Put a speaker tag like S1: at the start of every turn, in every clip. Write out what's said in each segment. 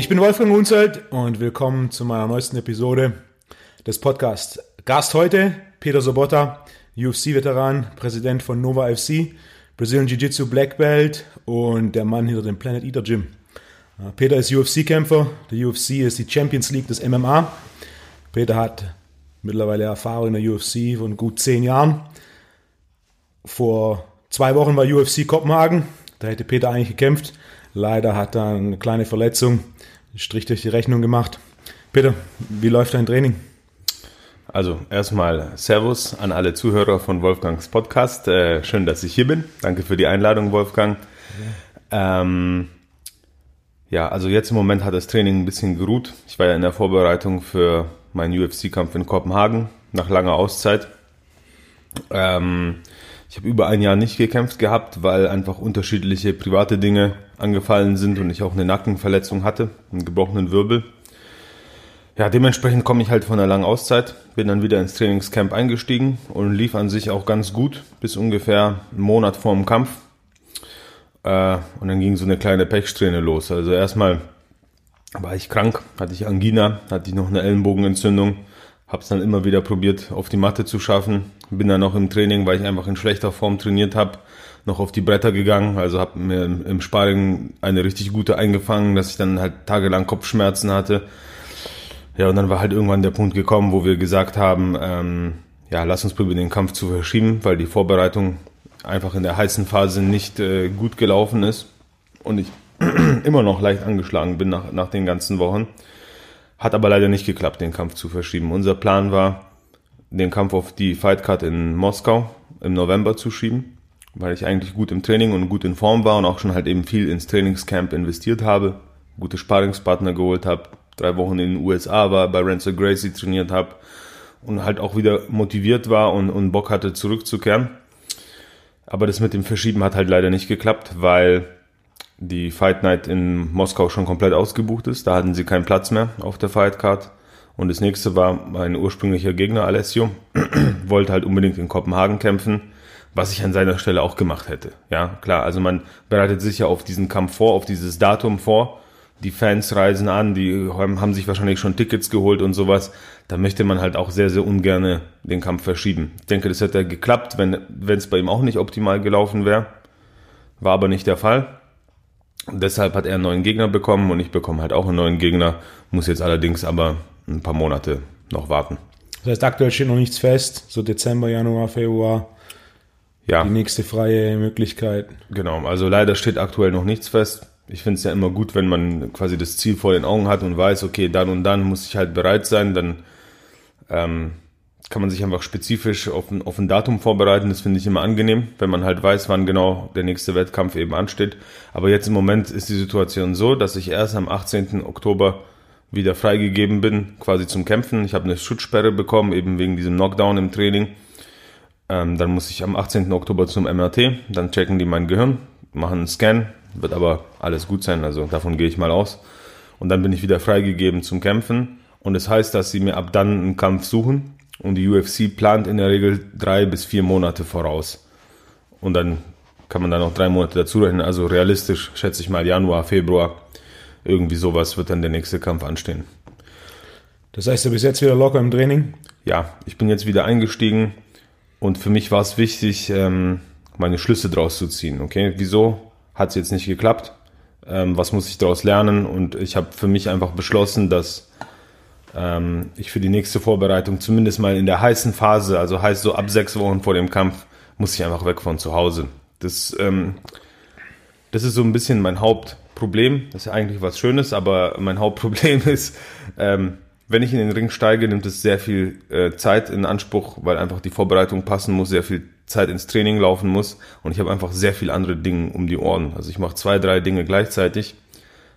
S1: Ich bin Wolfgang Unzelt und willkommen zu meiner neuesten Episode des Podcasts. Gast heute Peter Sobotta, UFC-Veteran, Präsident von Nova FC, Brazilian Jiu-Jitsu Black Belt und der Mann hinter dem Planet Eater Gym. Äh, Peter ist UFC-Kämpfer. Die UFC ist die Champions League des MMA. Peter hat mittlerweile Erfahrung in der UFC von gut zehn Jahren. Vor zwei Wochen war UFC Kopenhagen. Da hätte Peter eigentlich gekämpft. Leider hat er eine kleine Verletzung, Strich durch die Rechnung gemacht. Peter, wie läuft dein Training?
S2: Also erstmal Servus an alle Zuhörer von Wolfgangs Podcast. Äh, schön, dass ich hier bin. Danke für die Einladung, Wolfgang. Ja. Ähm, ja, also jetzt im Moment hat das Training ein bisschen geruht. Ich war ja in der Vorbereitung für meinen UFC-Kampf in Kopenhagen nach langer Auszeit. Ähm, ich habe über ein Jahr nicht gekämpft gehabt, weil einfach unterschiedliche private Dinge angefallen sind und ich auch eine Nackenverletzung hatte, einen gebrochenen Wirbel. Ja, dementsprechend komme ich halt von einer langen Auszeit, bin dann wieder ins Trainingscamp eingestiegen und lief an sich auch ganz gut bis ungefähr einen Monat vor dem Kampf. Äh, und dann ging so eine kleine Pechsträhne los. Also erstmal war ich krank, hatte ich Angina, hatte ich noch eine Ellenbogenentzündung, habe es dann immer wieder probiert, auf die Matte zu schaffen. Bin dann auch im Training, weil ich einfach in schlechter Form trainiert habe, noch auf die Bretter gegangen. Also habe mir im Sparring eine richtig gute eingefangen, dass ich dann halt tagelang Kopfschmerzen hatte. Ja, und dann war halt irgendwann der Punkt gekommen, wo wir gesagt haben, ähm, ja, lass uns probieren, den Kampf zu verschieben, weil die Vorbereitung einfach in der heißen Phase nicht äh, gut gelaufen ist und ich immer noch leicht angeschlagen bin nach, nach den ganzen Wochen. Hat aber leider nicht geklappt, den Kampf zu verschieben. Unser Plan war, den Kampf auf die Fightcard in Moskau im November zu schieben, weil ich eigentlich gut im Training und gut in Form war und auch schon halt eben viel ins Trainingscamp investiert habe, gute Sparingspartner geholt habe, drei Wochen in den USA war, bei Ransom Gracie trainiert habe und halt auch wieder motiviert war und, und Bock hatte zurückzukehren. Aber das mit dem Verschieben hat halt leider nicht geklappt, weil die Fight Night in Moskau schon komplett ausgebucht ist. Da hatten sie keinen Platz mehr auf der Fight Card. Und das nächste war mein ursprünglicher Gegner Alessio, wollte halt unbedingt in Kopenhagen kämpfen, was ich an seiner Stelle auch gemacht hätte. Ja, klar, also man bereitet sich ja auf diesen Kampf vor, auf dieses Datum vor. Die Fans reisen an, die haben sich wahrscheinlich schon Tickets geholt und sowas. Da möchte man halt auch sehr, sehr ungern den Kampf verschieben. Ich denke, das hätte geklappt, wenn es bei ihm auch nicht optimal gelaufen wäre. War aber nicht der Fall. Deshalb hat er einen neuen Gegner bekommen und ich bekomme halt auch einen neuen Gegner, muss jetzt allerdings aber ein paar Monate noch warten.
S1: Das heißt, aktuell steht noch nichts fest, so Dezember, Januar, Februar. Ja. Die nächste freie Möglichkeit.
S2: Genau, also leider steht aktuell noch nichts fest. Ich finde es ja immer gut, wenn man quasi das Ziel vor den Augen hat und weiß, okay, dann und dann muss ich halt bereit sein, dann ähm, kann man sich einfach spezifisch auf ein, auf ein Datum vorbereiten. Das finde ich immer angenehm, wenn man halt weiß, wann genau der nächste Wettkampf eben ansteht. Aber jetzt im Moment ist die Situation so, dass ich erst am 18. Oktober wieder freigegeben bin, quasi zum Kämpfen. Ich habe eine Schutzsperre bekommen, eben wegen diesem Knockdown im Training. Ähm, dann muss ich am 18. Oktober zum MRT, dann checken die mein Gehirn, machen einen Scan, wird aber alles gut sein, also davon gehe ich mal aus. Und dann bin ich wieder freigegeben zum Kämpfen. Und es das heißt, dass sie mir ab dann einen Kampf suchen. Und die UFC plant in der Regel drei bis vier Monate voraus. Und dann kann man da noch drei Monate dazu rechnen. Also realistisch schätze ich mal Januar, Februar irgendwie sowas wird dann der nächste Kampf anstehen.
S1: Das heißt, du bist jetzt wieder locker im Training?
S2: Ja, ich bin jetzt wieder eingestiegen und für mich war es wichtig, ähm, meine Schlüsse draus zu ziehen. Okay, wieso hat es jetzt nicht geklappt? Ähm, was muss ich daraus lernen? Und ich habe für mich einfach beschlossen, dass ähm, ich für die nächste Vorbereitung zumindest mal in der heißen Phase, also heißt so ab sechs Wochen vor dem Kampf, muss ich einfach weg von zu Hause. Das, ähm, das ist so ein bisschen mein Haupt Problem. Das ist ja eigentlich was Schönes, aber mein Hauptproblem ist, ähm, wenn ich in den Ring steige, nimmt es sehr viel äh, Zeit in Anspruch, weil einfach die Vorbereitung passen muss, sehr viel Zeit ins Training laufen muss und ich habe einfach sehr viel andere Dinge um die Ohren. Also ich mache zwei, drei Dinge gleichzeitig.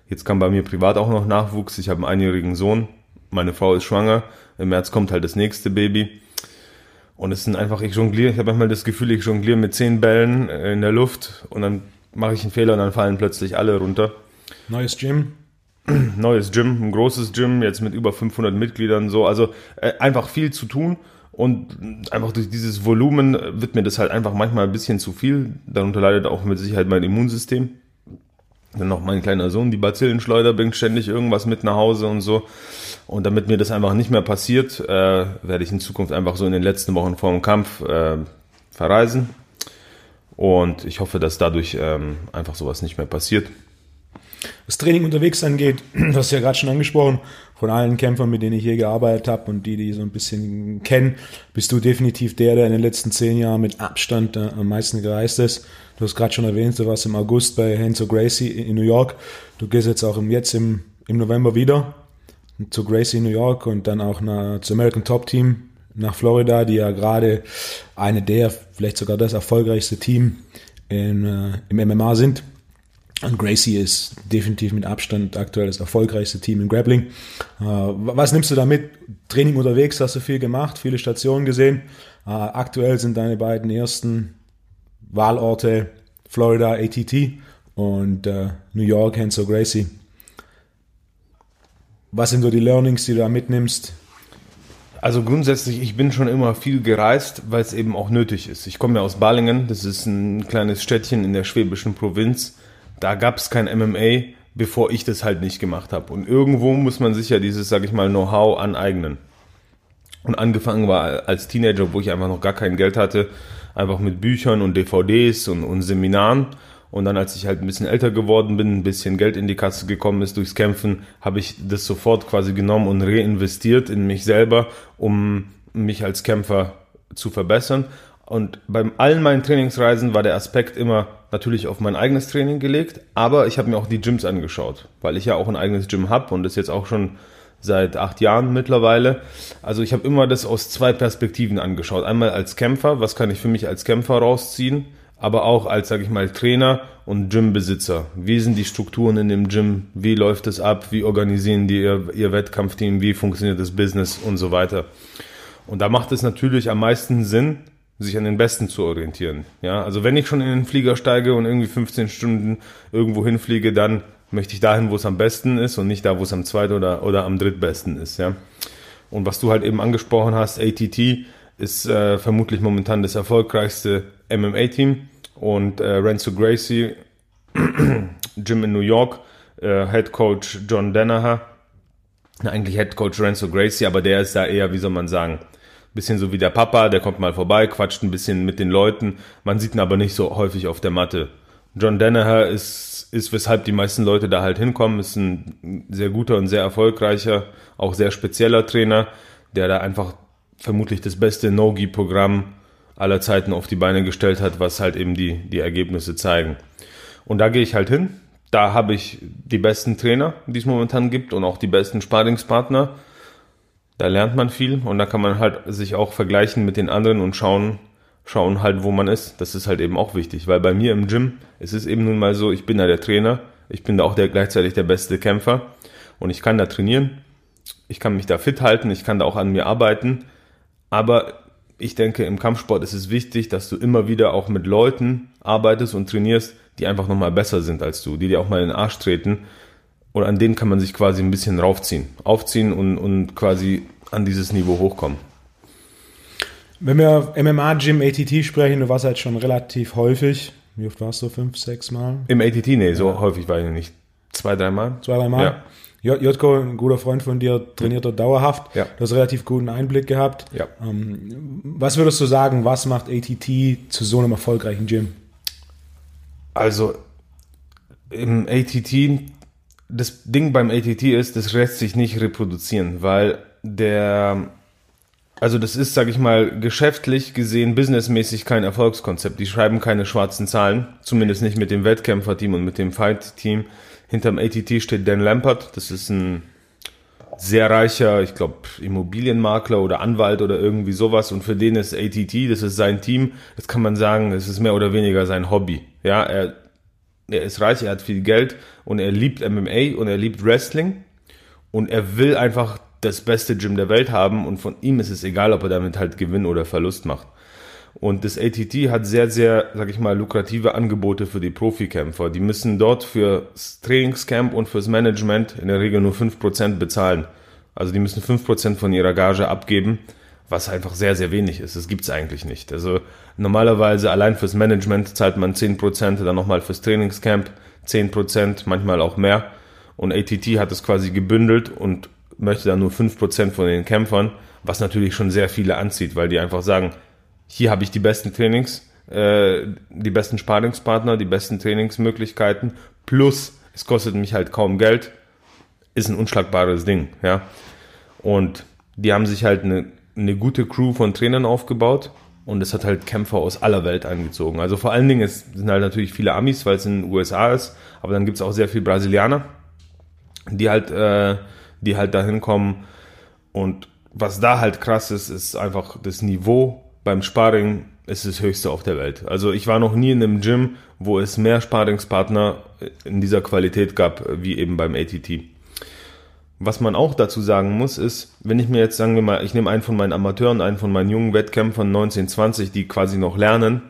S2: Jetzt kam bei mir privat auch noch Nachwuchs. Ich habe einen einjährigen Sohn, meine Frau ist schwanger. Im März kommt halt das nächste Baby. Und es sind einfach, ich jongliere, ich habe manchmal das Gefühl, ich jongliere mit zehn Bällen in der Luft und dann mache ich einen Fehler und dann fallen plötzlich alle runter.
S1: Neues Gym?
S2: Neues Gym, ein großes Gym, jetzt mit über 500 Mitgliedern so. Also äh, einfach viel zu tun und einfach durch dieses Volumen wird mir das halt einfach manchmal ein bisschen zu viel. Darunter leidet auch mit Sicherheit mein Immunsystem. Dann noch mein kleiner Sohn, die Bazillenschleuder, bringt ständig irgendwas mit nach Hause und so. Und damit mir das einfach nicht mehr passiert, äh, werde ich in Zukunft einfach so in den letzten Wochen vor dem Kampf äh, verreisen. Und ich hoffe, dass dadurch ähm, einfach sowas nicht mehr passiert.
S1: Was Training unterwegs angeht, du hast ja gerade schon angesprochen, von allen Kämpfern, mit denen ich hier gearbeitet habe und die, die so ein bisschen kennen, bist du definitiv der, der in den letzten zehn Jahren mit Abstand äh, am meisten gereist ist. Du hast gerade schon erwähnt, du warst im August bei Henzo Gracie in New York. Du gehst jetzt auch im, jetzt im, im November wieder zu Gracie New York und dann auch zu American Top Team nach Florida, die ja gerade eine der, vielleicht sogar das erfolgreichste Team in, äh, im MMA sind. Und Gracie ist definitiv mit Abstand aktuell das erfolgreichste Team im Grappling. Äh, was nimmst du da mit? Training unterwegs hast du viel gemacht, viele Stationen gesehen. Äh, aktuell sind deine beiden ersten Wahlorte Florida ATT und äh, New York Henso Gracie. Was sind so die Learnings, die du da mitnimmst?
S2: Also grundsätzlich, ich bin schon immer viel gereist, weil es eben auch nötig ist. Ich komme ja aus Balingen, das ist ein kleines Städtchen in der schwäbischen Provinz. Da gab es kein MMA, bevor ich das halt nicht gemacht habe. Und irgendwo muss man sich ja dieses, sag ich mal, Know-how aneignen. Und angefangen war als Teenager, wo ich einfach noch gar kein Geld hatte, einfach mit Büchern und DVDs und, und Seminaren. Und dann, als ich halt ein bisschen älter geworden bin, ein bisschen Geld in die Kasse gekommen ist durchs Kämpfen, habe ich das sofort quasi genommen und reinvestiert in mich selber, um mich als Kämpfer zu verbessern. Und bei allen meinen Trainingsreisen war der Aspekt immer natürlich auf mein eigenes Training gelegt, aber ich habe mir auch die Gyms angeschaut, weil ich ja auch ein eigenes Gym habe und das jetzt auch schon seit acht Jahren mittlerweile. Also ich habe immer das aus zwei Perspektiven angeschaut. Einmal als Kämpfer, was kann ich für mich als Kämpfer rausziehen? Aber auch als, sage ich mal, Trainer und Gymbesitzer. Wie sind die Strukturen in dem Gym? Wie läuft es ab? Wie organisieren die ihr, ihr Wettkampfteam? Wie funktioniert das Business und so weiter? Und da macht es natürlich am meisten Sinn, sich an den Besten zu orientieren. Ja, also wenn ich schon in den Flieger steige und irgendwie 15 Stunden irgendwo hinfliege, dann möchte ich dahin, wo es am besten ist und nicht da, wo es am zweit- oder, oder am drittbesten ist. Ja. Und was du halt eben angesprochen hast, ATT ist äh, vermutlich momentan das erfolgreichste MMA-Team und äh, Renzo Gracie, Jim in New York, äh, Head Coach John Danaher, eigentlich Head Coach Renzo Gracie, aber der ist da eher, wie soll man sagen, bisschen so wie der Papa, der kommt mal vorbei, quatscht ein bisschen mit den Leuten, man sieht ihn aber nicht so häufig auf der Matte. John Danaher ist, ist, weshalb die meisten Leute da halt hinkommen, ist ein sehr guter und sehr erfolgreicher, auch sehr spezieller Trainer, der da einfach vermutlich das beste No-Gi-Programm aller Zeiten auf die Beine gestellt hat, was halt eben die, die Ergebnisse zeigen. Und da gehe ich halt hin. Da habe ich die besten Trainer, die es momentan gibt und auch die besten Sparingspartner. Da lernt man viel und da kann man halt sich auch vergleichen mit den anderen und schauen, schauen halt, wo man ist. Das ist halt eben auch wichtig, weil bei mir im Gym es ist eben nun mal so, ich bin da der Trainer, ich bin da auch der, gleichzeitig der beste Kämpfer und ich kann da trainieren, ich kann mich da fit halten, ich kann da auch an mir arbeiten, aber ich denke, im Kampfsport ist es wichtig, dass du immer wieder auch mit Leuten arbeitest und trainierst, die einfach nochmal besser sind als du, die dir auch mal in den Arsch treten. Und an denen kann man sich quasi ein bisschen raufziehen. Aufziehen und, und quasi an dieses Niveau hochkommen.
S1: Wenn wir MMA, Gym, ATT sprechen, du warst halt schon relativ häufig. Wie oft warst du? Fünf, sechs Mal?
S2: Im ATT, nee, so ja. häufig war ich nicht. Zwei, dreimal.
S1: Zwei, dreimal? Ja. Jotko, ein guter Freund von dir, trainiert dort dauerhaft. Ja. Du hast relativ guten Einblick gehabt. Ja. Ähm, was würdest du sagen, was macht ATT zu so einem erfolgreichen Gym?
S2: Also im ATT, das Ding beim ATT ist, das lässt sich nicht reproduzieren, weil der, also das ist, sag ich mal, geschäftlich gesehen, businessmäßig kein Erfolgskonzept. Die schreiben keine schwarzen Zahlen, zumindest nicht mit dem Wettkämpferteam und mit dem Fight-Team. Hinterm ATT steht Dan Lampert. Das ist ein sehr reicher, ich glaube, Immobilienmakler oder Anwalt oder irgendwie sowas. Und für den ist ATT, das ist sein Team. Das kann man sagen, das ist mehr oder weniger sein Hobby. Ja, er, er ist reich, er hat viel Geld und er liebt MMA und er liebt Wrestling. Und er will einfach das beste Gym der Welt haben und von ihm ist es egal, ob er damit halt Gewinn oder Verlust macht. Und das ATT hat sehr, sehr, sag ich mal, lukrative Angebote für die Profikämpfer. Die müssen dort fürs Trainingscamp und fürs Management in der Regel nur 5% bezahlen. Also die müssen 5% von ihrer Gage abgeben, was einfach sehr, sehr wenig ist. Das gibt's eigentlich nicht. Also normalerweise allein fürs Management zahlt man 10%, dann nochmal fürs Trainingscamp 10%, manchmal auch mehr. Und ATT hat es quasi gebündelt und möchte dann nur 5% von den Kämpfern, was natürlich schon sehr viele anzieht, weil die einfach sagen, hier habe ich die besten Trainings, äh, die besten Sparingspartner, die besten Trainingsmöglichkeiten, plus es kostet mich halt kaum Geld, ist ein unschlagbares Ding, ja. Und die haben sich halt eine, eine gute Crew von Trainern aufgebaut und es hat halt Kämpfer aus aller Welt eingezogen. Also vor allen Dingen, es sind halt natürlich viele Amis, weil es in den USA ist, aber dann gibt es auch sehr viele Brasilianer, die halt, äh, die halt dahin kommen. Und was da halt krass ist, ist einfach das Niveau beim Sparring ist das höchste auf der Welt. Also ich war noch nie in einem Gym, wo es mehr Sparingspartner in dieser Qualität gab, wie eben beim ATT. Was man auch dazu sagen muss, ist, wenn ich mir jetzt, sagen wir mal, ich nehme einen von meinen Amateuren, einen von meinen jungen Wettkämpfern 1920, die quasi noch lernen,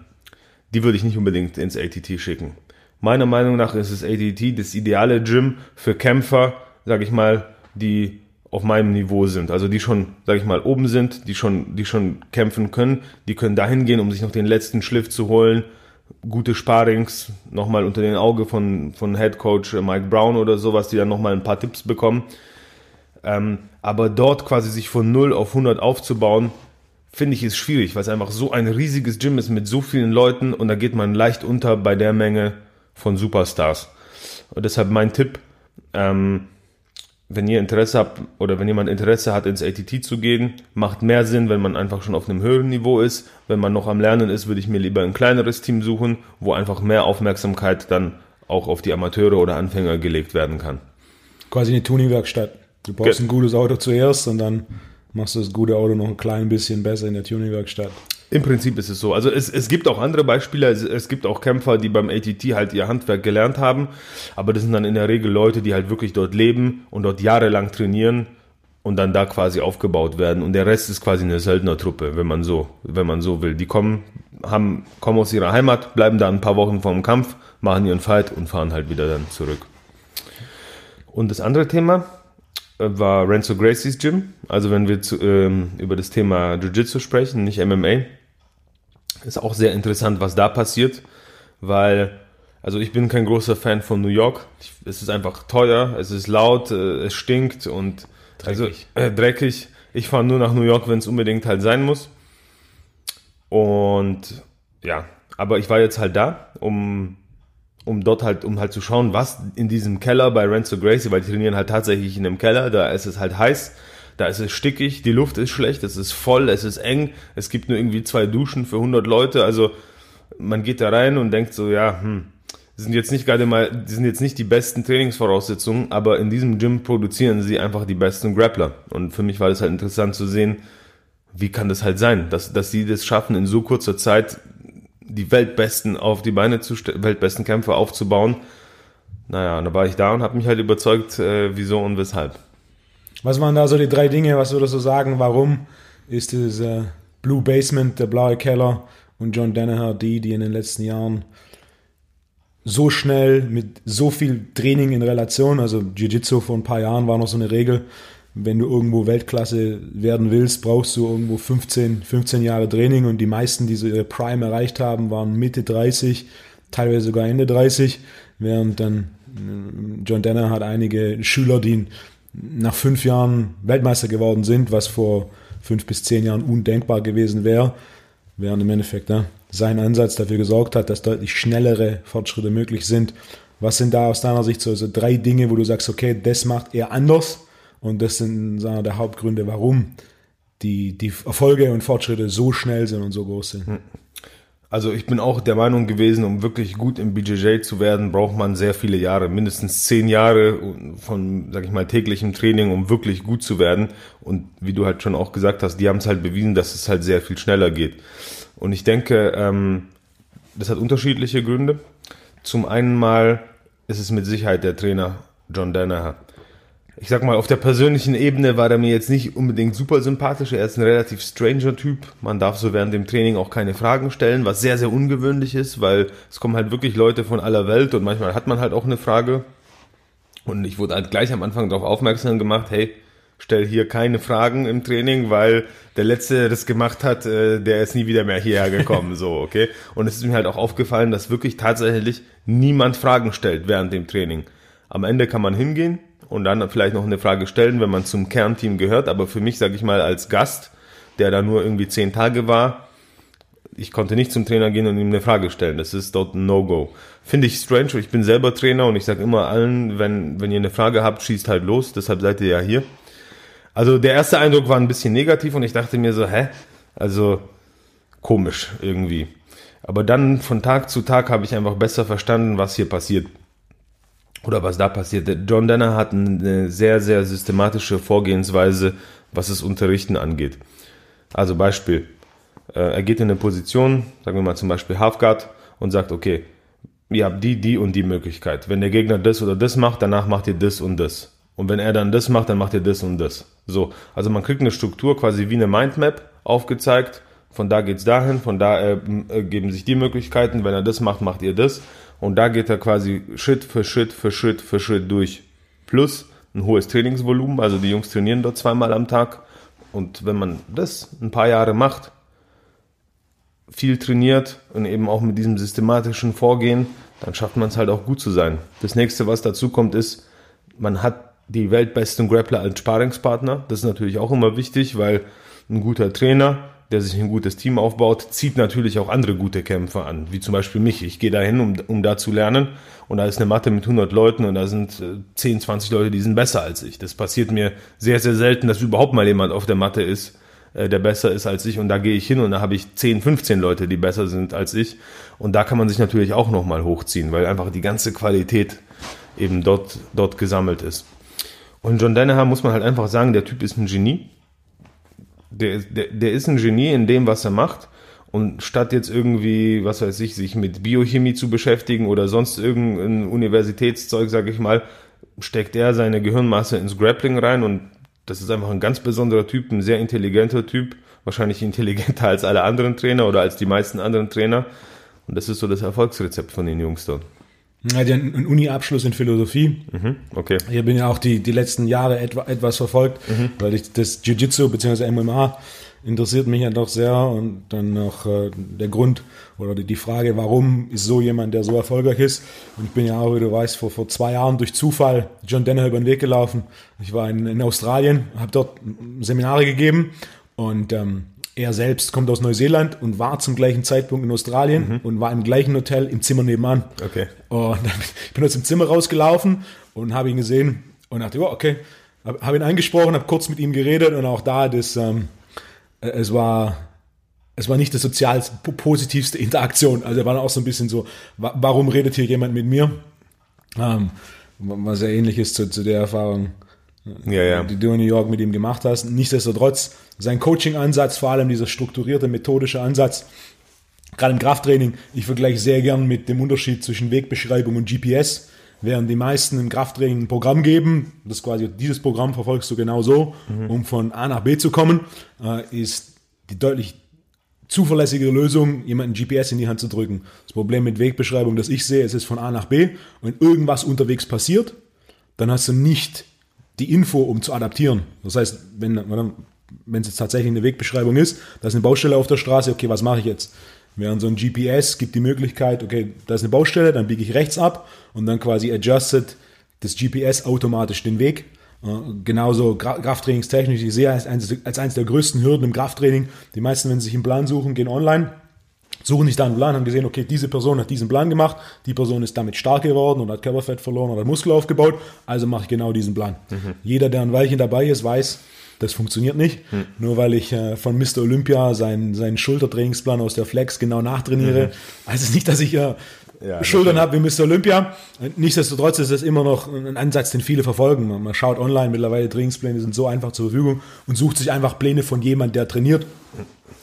S2: die würde ich nicht unbedingt ins ATT schicken. Meiner Meinung nach ist das ATT das ideale Gym für Kämpfer, sage ich mal, die auf meinem Niveau sind, also die schon, sage ich mal, oben sind, die schon, die schon kämpfen können, die können dahin gehen, um sich noch den letzten Schliff zu holen, gute Sparings, nochmal unter den Auge von, von Head Coach Mike Brown oder sowas, die dann nochmal ein paar Tipps bekommen. Ähm, aber dort quasi sich von 0 auf 100 aufzubauen, finde ich ist schwierig, weil es einfach so ein riesiges Gym ist mit so vielen Leuten und da geht man leicht unter bei der Menge von Superstars. Und deshalb mein Tipp, ähm, wenn ihr Interesse habt oder wenn jemand Interesse hat, ins ATT zu gehen, macht mehr Sinn, wenn man einfach schon auf einem höheren Niveau ist. Wenn man noch am Lernen ist, würde ich mir lieber ein kleineres Team suchen, wo einfach mehr Aufmerksamkeit dann auch auf die Amateure oder Anfänger gelegt werden kann.
S1: Quasi eine Tuningwerkstatt. Du brauchst Ge ein gutes Auto zuerst und dann machst du das gute Auto noch ein klein bisschen besser in der Tuningwerkstatt.
S2: Im Prinzip ist es so. Also es, es gibt auch andere Beispiele. Es, es, gibt auch Kämpfer, die beim ATT halt ihr Handwerk gelernt haben. Aber das sind dann in der Regel Leute, die halt wirklich dort leben und dort jahrelang trainieren und dann da quasi aufgebaut werden. Und der Rest ist quasi eine Söldnertruppe, wenn man so, wenn man so will. Die kommen, haben, kommen aus ihrer Heimat, bleiben da ein paar Wochen vorm Kampf, machen ihren Fight und fahren halt wieder dann zurück. Und das andere Thema, äh, war Renzo Gracies Gym. Also wenn wir zu, ähm, über das Thema Jiu-Jitsu sprechen, nicht MMA, ist auch sehr interessant, was da passiert, weil also ich bin kein großer Fan von New York. Es ist einfach teuer, es ist laut, äh, es stinkt und dreckig. Also, äh, dreckig. Ich fahre nur nach New York, wenn es unbedingt halt sein muss. Und ja, aber ich war jetzt halt da, um um dort halt, um halt zu schauen, was in diesem Keller bei Renzo Gracie, weil die trainieren halt tatsächlich in einem Keller, da ist es halt heiß, da ist es stickig, die Luft ist schlecht, es ist voll, es ist eng, es gibt nur irgendwie zwei Duschen für 100 Leute, also man geht da rein und denkt so, ja, hm, sind jetzt nicht gerade mal, die sind jetzt nicht die besten Trainingsvoraussetzungen, aber in diesem Gym produzieren sie einfach die besten Grappler. Und für mich war das halt interessant zu sehen, wie kann das halt sein, dass, dass sie das schaffen, in so kurzer Zeit die Weltbesten auf die Beine zu Weltbesten Kämpfer aufzubauen. Naja, und da war ich da und habe mich halt überzeugt, äh, wieso und weshalb.
S1: Was waren da so die drei Dinge, was würdest du sagen, warum ist dieses äh, Blue Basement, der blaue Keller und John Danaher die, die in den letzten Jahren so schnell mit so viel Training in Relation, also Jiu-Jitsu vor ein paar Jahren war noch so eine Regel, wenn du irgendwo Weltklasse werden willst, brauchst du irgendwo 15, 15 Jahre Training und die meisten, die so ihre Prime erreicht haben, waren Mitte 30, teilweise sogar Ende 30, während dann äh, John Denner hat einige Schüler, die nach fünf Jahren Weltmeister geworden sind, was vor fünf bis zehn Jahren undenkbar gewesen wäre, während im Endeffekt ja, sein Ansatz dafür gesorgt hat, dass deutlich schnellere Fortschritte möglich sind. Was sind da aus deiner Sicht so, so drei Dinge, wo du sagst, okay, das macht er anders und das sind wir, der Hauptgründe, warum die, die Erfolge und Fortschritte so schnell sind und so groß sind.
S2: Also ich bin auch der Meinung gewesen, um wirklich gut im BJJ zu werden, braucht man sehr viele Jahre, mindestens zehn Jahre von, sag ich mal, täglichem Training, um wirklich gut zu werden. Und wie du halt schon auch gesagt hast, die haben es halt bewiesen, dass es halt sehr viel schneller geht. Und ich denke, ähm, das hat unterschiedliche Gründe. Zum einen mal ist es mit Sicherheit der Trainer John Danaher ich sag mal, auf der persönlichen Ebene war er mir jetzt nicht unbedingt super sympathisch. Er ist ein relativ stranger Typ. Man darf so während dem Training auch keine Fragen stellen, was sehr, sehr ungewöhnlich ist, weil es kommen halt wirklich Leute von aller Welt und manchmal hat man halt auch eine Frage. Und ich wurde halt gleich am Anfang darauf aufmerksam gemacht, hey, stell hier keine Fragen im Training, weil der Letzte, der das gemacht hat, äh, der ist nie wieder mehr hierher gekommen, so, okay? Und es ist mir halt auch aufgefallen, dass wirklich tatsächlich niemand Fragen stellt während dem Training. Am Ende kann man hingehen und dann vielleicht noch eine Frage stellen, wenn man zum Kernteam gehört, aber für mich, sage ich mal, als Gast, der da nur irgendwie zehn Tage war, ich konnte nicht zum Trainer gehen und ihm eine Frage stellen. Das ist dort ein No-Go. Finde ich strange. Ich bin selber Trainer und ich sage immer allen, wenn, wenn ihr eine Frage habt, schießt halt los. Deshalb seid ihr ja hier. Also der erste Eindruck war ein bisschen negativ und ich dachte mir so, hä? Also komisch irgendwie. Aber dann von Tag zu Tag habe ich einfach besser verstanden, was hier passiert. Oder was da passiert. John Denner hat eine sehr, sehr systematische Vorgehensweise, was das Unterrichten angeht. Also Beispiel. Äh, er geht in eine Position, sagen wir mal zum Beispiel Halfguard und sagt, okay, ihr habt die, die und die Möglichkeit. Wenn der Gegner das oder das macht, danach macht ihr das und das. Und wenn er dann das macht, dann macht ihr das und das. So, also man kriegt eine Struktur quasi wie eine Mindmap aufgezeigt. Von da geht's dahin, von da äh, äh, geben sich die Möglichkeiten. Wenn er das macht, macht ihr das. Und da geht er quasi Schritt für Schritt für Schritt für Schritt durch. Plus ein hohes Trainingsvolumen. Also die Jungs trainieren dort zweimal am Tag. Und wenn man das ein paar Jahre macht, viel trainiert und eben auch mit diesem systematischen Vorgehen, dann schafft man es halt auch gut zu sein. Das nächste, was dazu kommt, ist, man hat die weltbesten Grappler als Sparingspartner. Das ist natürlich auch immer wichtig, weil ein guter Trainer, der sich ein gutes Team aufbaut, zieht natürlich auch andere gute Kämpfer an, wie zum Beispiel mich. Ich gehe dahin, um, um da zu lernen und da ist eine Matte mit 100 Leuten und da sind 10, äh, 20 Leute, die sind besser als ich. Das passiert mir sehr, sehr selten, dass überhaupt mal jemand auf der Matte ist, äh, der besser ist als ich und da gehe ich hin und da habe ich 10, 15 Leute, die besser sind als ich und da kann man sich natürlich auch nochmal hochziehen, weil einfach die ganze Qualität eben dort, dort gesammelt ist. Und John Danaher muss man halt einfach sagen, der Typ ist ein Genie. Der, der, der ist ein Genie in dem, was er macht. Und statt jetzt irgendwie, was weiß ich, sich mit Biochemie zu beschäftigen oder sonst irgendein Universitätszeug, sag ich mal, steckt er seine Gehirnmasse ins Grappling rein und das ist einfach ein ganz besonderer Typ, ein sehr intelligenter Typ, wahrscheinlich intelligenter als alle anderen Trainer oder als die meisten anderen Trainer. Und das ist so das Erfolgsrezept von den Jungs dort.
S1: Er hat ja einen Uni-Abschluss in Philosophie.
S2: Mhm, okay.
S1: Ich bin ja auch die, die letzten Jahre etwa, etwas verfolgt, mhm. weil ich das Jiu-Jitsu bzw. MMA interessiert mich ja doch sehr und dann noch äh, der Grund oder die, die Frage, warum ist so jemand, der so erfolgreich ist. Und ich bin ja auch, wie du weißt, vor, vor zwei Jahren durch Zufall John Denner über den Weg gelaufen. Ich war in, in Australien, habe dort Seminare gegeben und ähm, er selbst kommt aus Neuseeland und war zum gleichen Zeitpunkt in Australien mhm. und war im gleichen Hotel im Zimmer nebenan.
S2: Okay.
S1: Und ich bin aus dem Zimmer rausgelaufen und habe ihn gesehen und dachte, oh, okay. Habe ihn angesprochen, habe kurz mit ihm geredet und auch da, das, ähm, es war, es war nicht das sozial positivste Interaktion. Also er war auch so ein bisschen so, warum redet hier jemand mit mir? Ähm, was ja ähnlich ist zu, zu der Erfahrung,
S2: ja, ja.
S1: die du in New York mit ihm gemacht hast. Nichtsdestotrotz, sein Coaching-Ansatz, vor allem dieser strukturierte, methodische Ansatz, gerade im Krafttraining, ich vergleiche sehr gern mit dem Unterschied zwischen Wegbeschreibung und GPS. Während die meisten im Krafttraining ein Programm geben, das quasi dieses Programm verfolgst du genau so, mhm. um von A nach B zu kommen, äh, ist die deutlich zuverlässigere Lösung, jemanden GPS in die Hand zu drücken. Das Problem mit Wegbeschreibung, das ich sehe, es ist von A nach B. Wenn irgendwas unterwegs passiert, dann hast du nicht die Info, um zu adaptieren. Das heißt, wenn, wenn es jetzt tatsächlich eine Wegbeschreibung ist, da ist eine Baustelle auf der Straße, okay, was mache ich jetzt? Während so ein GPS gibt die Möglichkeit, okay, da ist eine Baustelle, dann biege ich rechts ab und dann quasi adjusted das GPS automatisch den Weg. Äh, genauso Krafttrainingstechnisch, ich sehe als eines, als eines der größten Hürden im Krafttraining, die meisten, wenn sie sich einen Plan suchen, gehen online suchen sich da einen Plan, haben gesehen, okay, diese Person hat diesen Plan gemacht, die Person ist damit stark geworden und hat Körperfett verloren oder Muskel aufgebaut, also mache ich genau diesen Plan. Mhm. Jeder, der ein Weilchen dabei ist, weiß, das funktioniert nicht. Mhm. Nur weil ich äh, von Mr. Olympia seinen, seinen Schultertrainingsplan aus der Flex genau nachtrainiere, mhm. also nicht, dass ich äh, ja, Schultern habe wie Mr. Olympia. Nichtsdestotrotz ist das immer noch ein Ansatz, den viele verfolgen. Man schaut online, mittlerweile Trainingspläne sind so einfach zur Verfügung und sucht sich einfach Pläne von jemand, der trainiert.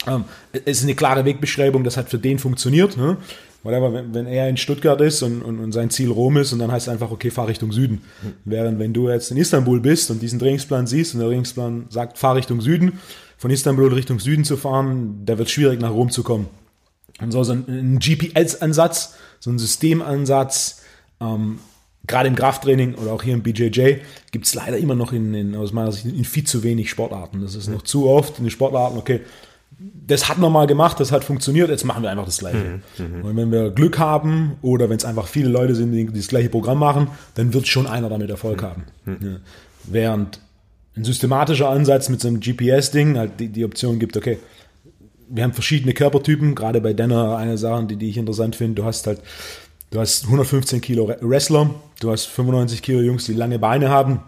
S1: Ähm, es ist eine klare Wegbeschreibung, das hat für den funktioniert. Ne? Whatever, wenn, wenn er in Stuttgart ist und, und, und, sein Ziel Rom ist und dann heißt es einfach, okay, fahr Richtung Süden. Mhm. Während wenn du jetzt in Istanbul bist und diesen Trainingsplan siehst und der Trainingsplan sagt, fahr Richtung Süden, von Istanbul Richtung Süden zu fahren, da wird es schwierig nach Rom zu kommen. Und so, so ein, ein GPS-Ansatz, so ein Systemansatz, ähm, gerade im Krafttraining oder auch hier im BJJ gibt es leider immer noch in, in, aus meiner Sicht in viel zu wenig Sportarten. Das ist noch zu oft in den Sportarten, okay, das hat man mal gemacht, das hat funktioniert, jetzt machen wir einfach das Gleiche. Mhm, und wenn wir Glück haben oder wenn es einfach viele Leute sind, die das gleiche Programm machen, dann wird schon einer damit Erfolg haben. Ja. Während ein systematischer Ansatz mit so einem GPS-Ding halt die, die Option gibt, okay, wir haben verschiedene Körpertypen, gerade bei Denner eine Sache, die, die ich interessant finde, du hast halt, du hast 115 Kilo Wrestler, du hast 95 Kilo Jungs, die lange Beine haben,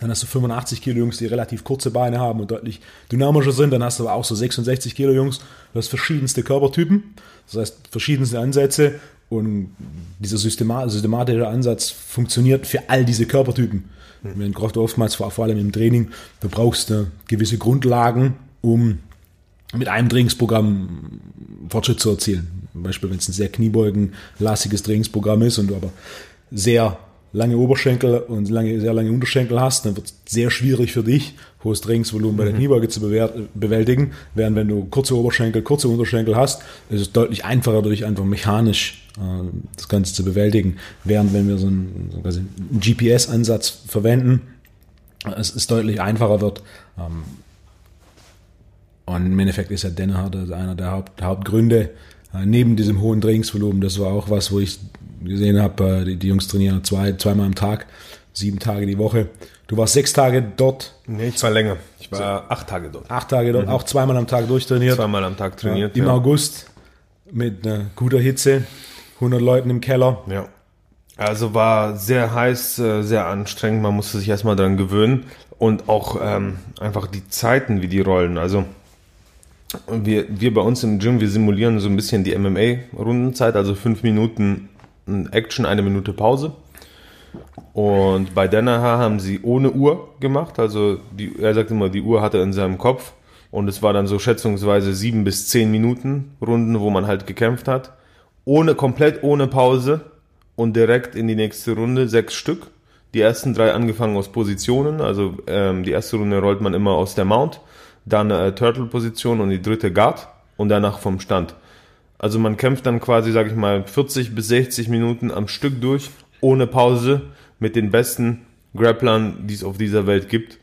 S1: dann hast du 85 Kilo Jungs, die relativ kurze Beine haben und deutlich dynamischer sind, dann hast du aber auch so 66 Kilo Jungs, du hast verschiedenste Körpertypen, das heißt verschiedenste Ansätze. Und dieser systematische Ansatz funktioniert für all diese Körpertypen. Mhm. Wir braucht oftmals vor, vor allem im Training, du brauchst äh, gewisse Grundlagen, um mit einem Trainingsprogramm Fortschritt zu erzielen. Zum Beispiel, wenn es ein sehr kniebeugenlastiges Trainingsprogramm ist und du aber sehr lange Oberschenkel und lange, sehr lange Unterschenkel hast, dann wird es sehr schwierig für dich, hohes Trainingsvolumen bei der mhm. Kniebeuge zu bewältigen. Während wenn du kurze Oberschenkel, kurze Unterschenkel hast, ist es deutlich einfacher, dadurch einfach mechanisch äh, das Ganze zu bewältigen. Während wenn wir so einen, so einen GPS-Ansatz verwenden, es, es deutlich einfacher wird. Ähm, und im Endeffekt ist ja Denner einer der Haupt, Hauptgründe, äh, neben diesem hohen Trainingsvolumen, das war auch was, wo ich gesehen habe, äh, die, die Jungs trainieren zwei, zweimal am Tag, sieben Tage die Woche. Du warst sechs Tage dort.
S2: Nee, ich war länger. Ich war so, acht Tage dort.
S1: Acht Tage dort, mhm. auch zweimal am Tag durchtrainiert.
S2: Zweimal am Tag trainiert.
S1: Ja, Im ja. August mit äh, guter Hitze, 100 Leuten im Keller.
S2: Ja. Also war sehr heiß, sehr anstrengend. Man musste sich erstmal daran gewöhnen und auch ähm, einfach die Zeiten, wie die rollen. Also wir, wir bei uns im Gym, wir simulieren so ein bisschen die MMA-Rundenzeit, also fünf Minuten Action, eine Minute Pause. Und bei Danaher haben sie ohne Uhr gemacht. Also die, er sagt immer, die Uhr hatte in seinem Kopf. Und es war dann so schätzungsweise sieben bis zehn Minuten Runden, wo man halt gekämpft hat. Ohne, komplett ohne Pause und direkt in die nächste Runde, sechs Stück. Die ersten drei angefangen aus Positionen. Also ähm, die erste Runde rollt man immer aus der Mount, dann äh, Turtle-Position und die dritte Guard und danach vom Stand. Also man kämpft dann quasi, sag ich mal, 40 bis 60 Minuten am Stück durch, ohne Pause, mit den besten Grapplern, die es auf dieser Welt gibt.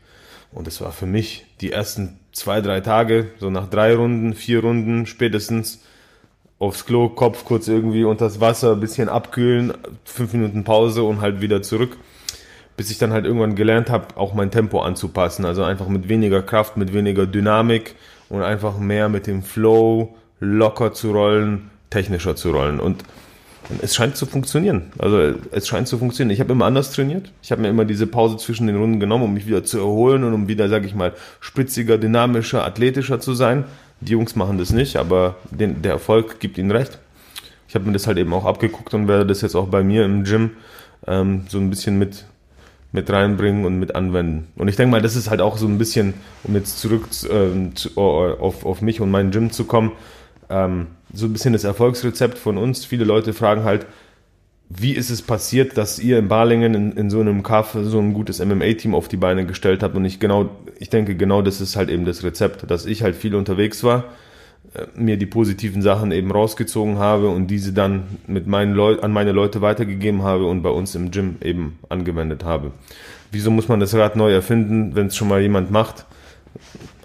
S2: Und es war für mich die ersten zwei, drei Tage, so nach drei Runden, vier Runden spätestens, aufs Klo, Kopf kurz irgendwie unters Wasser, bisschen abkühlen, fünf Minuten Pause und halt wieder zurück. Bis ich dann halt irgendwann gelernt habe, auch mein Tempo anzupassen. Also einfach mit weniger Kraft, mit weniger Dynamik und einfach mehr mit dem Flow, locker zu rollen, technischer zu rollen. Und es scheint zu funktionieren. Also es scheint zu funktionieren. Ich habe immer anders trainiert. Ich habe mir immer diese Pause zwischen den Runden genommen, um mich wieder zu erholen und um wieder, sage ich mal, spitziger, dynamischer, athletischer zu sein. Die Jungs machen das nicht, aber den, der Erfolg gibt ihnen recht. Ich habe mir das halt eben auch abgeguckt und werde das jetzt auch bei mir im Gym ähm, so ein bisschen mit, mit reinbringen und mit anwenden. Und ich denke mal, das ist halt auch so ein bisschen, um jetzt zurück ähm, zu, auf, auf mich und meinen Gym zu kommen, ähm, so ein bisschen das Erfolgsrezept von uns. Viele Leute fragen halt, wie ist es passiert, dass ihr in Balingen in, in so einem Kaff so ein gutes MMA-Team auf die Beine gestellt habt? Und ich genau, ich denke, genau das ist halt eben das Rezept, dass ich halt viel unterwegs war, äh, mir die positiven Sachen eben rausgezogen habe und diese dann mit meinen Leuten an meine Leute weitergegeben habe und bei uns im Gym eben angewendet habe. Wieso muss man das Rad neu erfinden, wenn es schon mal jemand macht?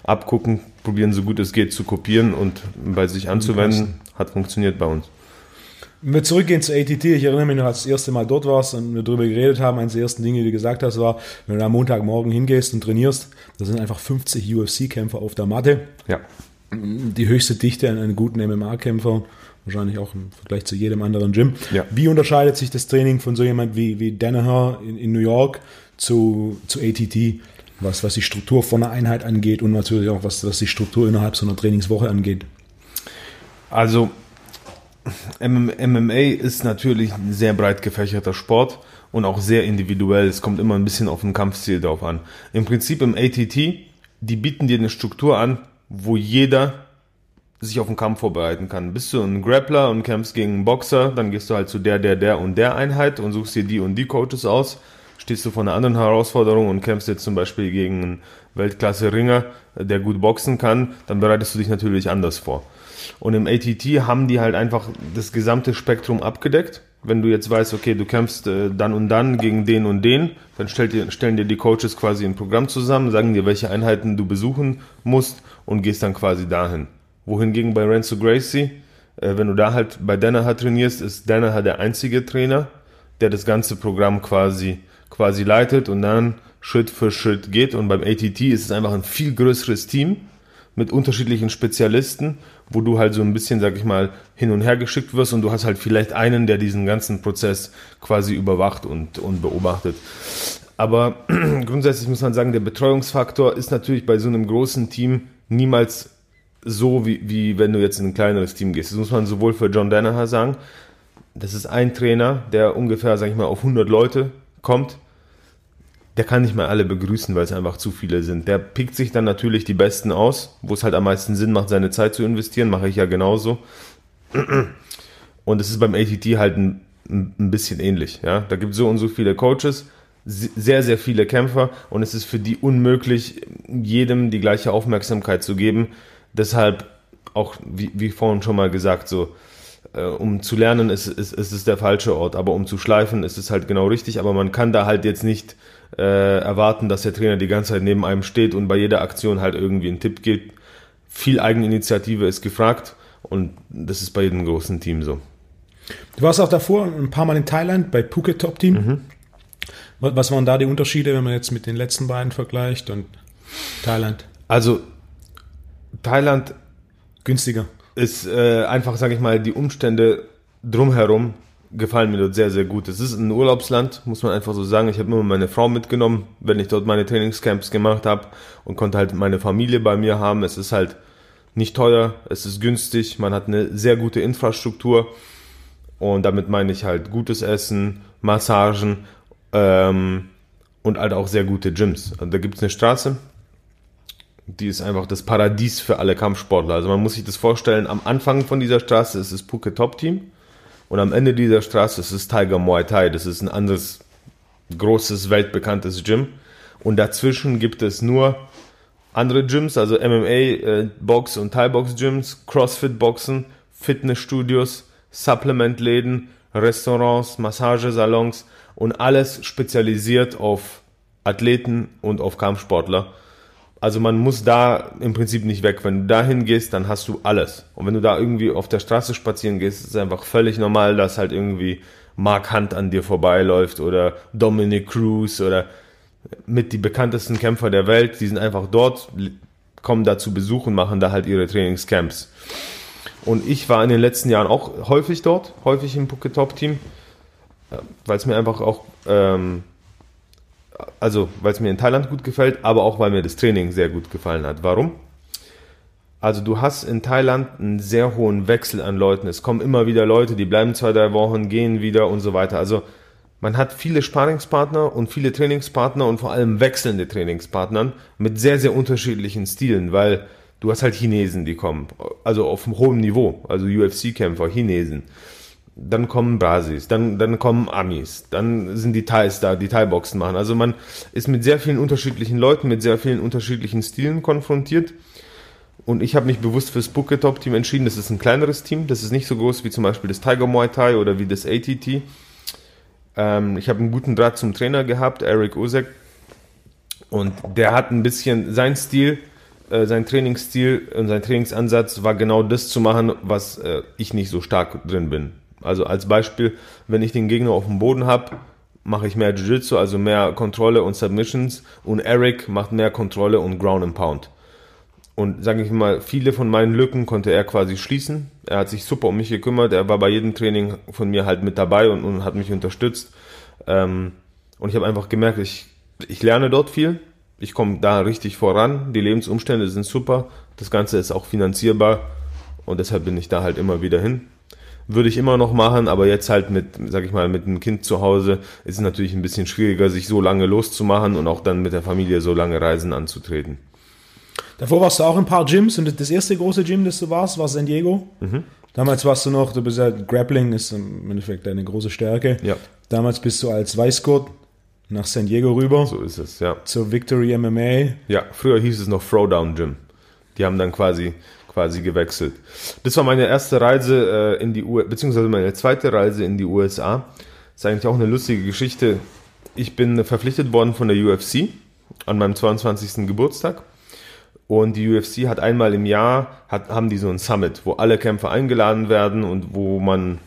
S2: Abgucken, probieren, so gut es geht, zu kopieren und bei sich anzuwenden. Hat funktioniert bei uns.
S1: Wenn wir zurückgehen zu ATT, ich erinnere mich noch, als du das erste Mal dort warst und wir darüber geredet haben, eines der ersten Dinge, die du gesagt hast, war, wenn du am Montagmorgen hingehst und trainierst, da sind einfach 50 UFC-Kämpfer auf der Matte.
S2: Ja.
S1: Die höchste Dichte an einen guten MMA-Kämpfer, wahrscheinlich auch im Vergleich zu jedem anderen Gym.
S2: Ja.
S1: Wie unterscheidet sich das Training von so jemand wie, wie Danaher in, in New York zu, zu ATT? was, was die Struktur von einer Einheit angeht und natürlich auch was, was die Struktur innerhalb so einer Trainingswoche angeht?
S2: Also MMA ist natürlich ein sehr breit gefächerter Sport und auch sehr individuell. Es kommt immer ein bisschen auf den Kampfstil drauf an. Im Prinzip im ATT, die bieten dir eine Struktur an, wo jeder sich auf den Kampf vorbereiten kann. Bist du ein Grappler und kämpfst gegen einen Boxer, dann gehst du halt zu der, der, der und der Einheit und suchst dir die und die Coaches aus stehst du vor einer anderen Herausforderung und kämpfst jetzt zum Beispiel gegen einen Weltklasse-Ringer, der gut boxen kann, dann bereitest du dich natürlich anders vor. Und im ATT haben die halt einfach das gesamte Spektrum abgedeckt. wenn du jetzt weißt, okay, du kämpfst äh, dann und dann gegen den und den, dann dir, stellen dir die Coaches quasi ein Programm zusammen, sagen dir, welche Einheiten du besuchen musst und gehst dann quasi dahin. Wohingegen bei Renzo Gracie, äh, wenn du da halt bei Danaher trainierst, ist Danaher der einzige Trainer, der das ganze Programm quasi, quasi leitet und dann Schritt für Schritt geht. Und beim ATT ist es einfach ein viel größeres Team mit unterschiedlichen Spezialisten, wo du halt so ein bisschen, sag ich mal, hin und her geschickt wirst und du hast halt vielleicht einen, der diesen ganzen Prozess quasi überwacht und, und beobachtet. Aber grundsätzlich muss man sagen, der Betreuungsfaktor ist natürlich bei so einem großen Team niemals so, wie, wie wenn du jetzt in ein kleineres Team gehst. Das muss man sowohl für John Danaher sagen. Das ist ein Trainer, der ungefähr, sag ich mal, auf 100 Leute kommt der kann nicht mal alle begrüßen, weil es einfach zu viele sind. Der pickt sich dann natürlich die Besten aus, wo es halt am meisten Sinn macht, seine Zeit zu investieren. Mache ich ja genauso. Und es ist beim ATT halt ein, ein bisschen ähnlich. Ja? Da gibt es so und so viele Coaches, sehr, sehr viele Kämpfer und es ist für die unmöglich, jedem die gleiche Aufmerksamkeit zu geben. Deshalb auch, wie, wie vorhin schon mal gesagt, so, äh, um zu lernen ist, ist, ist es der falsche Ort, aber um zu schleifen ist es halt genau richtig, aber man kann da halt jetzt nicht äh, erwarten, dass der Trainer die ganze Zeit neben einem steht und bei jeder Aktion halt irgendwie einen Tipp gibt. Viel Eigeninitiative ist gefragt und das ist bei jedem großen Team so.
S1: Du warst auch davor ein paar Mal in Thailand bei Phuket Top Team. Mhm. Was waren da die Unterschiede, wenn man jetzt mit den letzten beiden vergleicht und Thailand?
S2: Also Thailand
S1: günstiger
S2: ist äh, einfach, sage ich mal, die Umstände drumherum gefallen mir dort sehr, sehr gut. Es ist ein Urlaubsland, muss man einfach so sagen. Ich habe immer meine Frau mitgenommen, wenn ich dort meine Trainingscamps gemacht habe und konnte halt meine Familie bei mir haben. Es ist halt nicht teuer, es ist günstig, man hat eine sehr gute Infrastruktur und damit meine ich halt gutes Essen, Massagen ähm, und halt auch sehr gute Gyms. Also da gibt es eine Straße, die ist einfach das Paradies für alle Kampfsportler. Also man muss sich das vorstellen, am Anfang von dieser Straße ist das Phuket Top Team und am Ende dieser Straße ist es Tiger Muay Thai. Das ist ein anderes großes, weltbekanntes Gym. Und dazwischen gibt es nur andere Gyms, also MMA, äh, Box und Thai Box Gyms, Crossfit Boxen, Fitnessstudios, Supplementläden, Restaurants, Massagesalons und alles spezialisiert auf Athleten und auf Kampfsportler. Also man muss da im Prinzip nicht weg. Wenn du dahin gehst, dann hast du alles. Und wenn du da irgendwie auf der Straße spazieren gehst, ist es einfach völlig normal, dass halt irgendwie Mark Hunt an dir vorbeiläuft oder Dominic Cruz oder mit die bekanntesten Kämpfer der Welt. Die sind einfach dort, kommen da zu Besuch und machen da halt ihre Trainingscamps. Und ich war in den letzten Jahren auch häufig dort, häufig im Phuket Top Team, weil es mir einfach auch ähm, also weil es mir in Thailand gut gefällt, aber auch weil mir das Training sehr gut gefallen hat. Warum? Also du hast in Thailand einen sehr hohen Wechsel an Leuten. Es kommen immer wieder Leute, die bleiben zwei, drei Wochen, gehen wieder und so weiter. Also man hat viele Sparingspartner und viele Trainingspartner und vor allem wechselnde Trainingspartner mit sehr, sehr unterschiedlichen Stilen, weil du hast halt Chinesen, die kommen, also auf einem hohen Niveau, also UFC-Kämpfer, Chinesen dann kommen Brasis, dann, dann kommen Amis, dann sind die Thais da, die Thai-Boxen machen. Also man ist mit sehr vielen unterschiedlichen Leuten, mit sehr vielen unterschiedlichen Stilen konfrontiert. Und ich habe mich bewusst fürs Booker Top Team entschieden. Das ist ein kleineres Team. Das ist nicht so groß wie zum Beispiel das Tiger Muay Thai oder wie das ATT. Ähm, ich habe einen guten Draht zum Trainer gehabt, Eric Osek. Und der hat ein bisschen sein Stil, äh, sein Trainingsstil und sein Trainingsansatz war genau das zu machen, was äh, ich nicht so stark drin bin. Also als Beispiel, wenn ich den Gegner auf dem Boden habe, mache ich mehr Jiu-Jitsu, also mehr Kontrolle und Submissions und Eric macht mehr Kontrolle und Ground and Pound. Und sage ich mal, viele von meinen Lücken konnte er quasi schließen. Er hat sich super um mich gekümmert. Er war bei jedem Training von mir halt mit dabei und, und hat mich unterstützt. Ähm, und ich habe einfach gemerkt, ich, ich lerne dort viel. Ich komme da richtig voran. Die Lebensumstände sind super. Das Ganze ist auch finanzierbar. Und deshalb bin ich da halt immer wieder hin würde ich immer noch machen, aber jetzt halt mit, sag ich mal, mit einem Kind zu Hause ist es natürlich ein bisschen schwieriger, sich so lange loszumachen und auch dann mit der Familie so lange Reisen anzutreten.
S1: Davor warst du auch in ein paar Gyms und das erste große Gym, das du warst, war San Diego. Mhm. Damals warst du noch, du bist ja, Grappling ist im Endeffekt deine große Stärke.
S2: Ja.
S1: Damals bist du als Weißgurt nach San Diego rüber.
S2: So ist es, ja.
S1: Zur Victory MMA.
S2: Ja, früher hieß es noch Throwdown Gym. Die haben dann quasi quasi gewechselt. Das war meine erste Reise äh, in die USA, beziehungsweise meine zweite Reise in die USA. Das ist eigentlich auch eine lustige Geschichte. Ich bin verpflichtet worden von der UFC an meinem 22. Geburtstag. Und die UFC hat einmal im Jahr, hat, haben die so ein Summit, wo alle Kämpfer eingeladen werden und wo man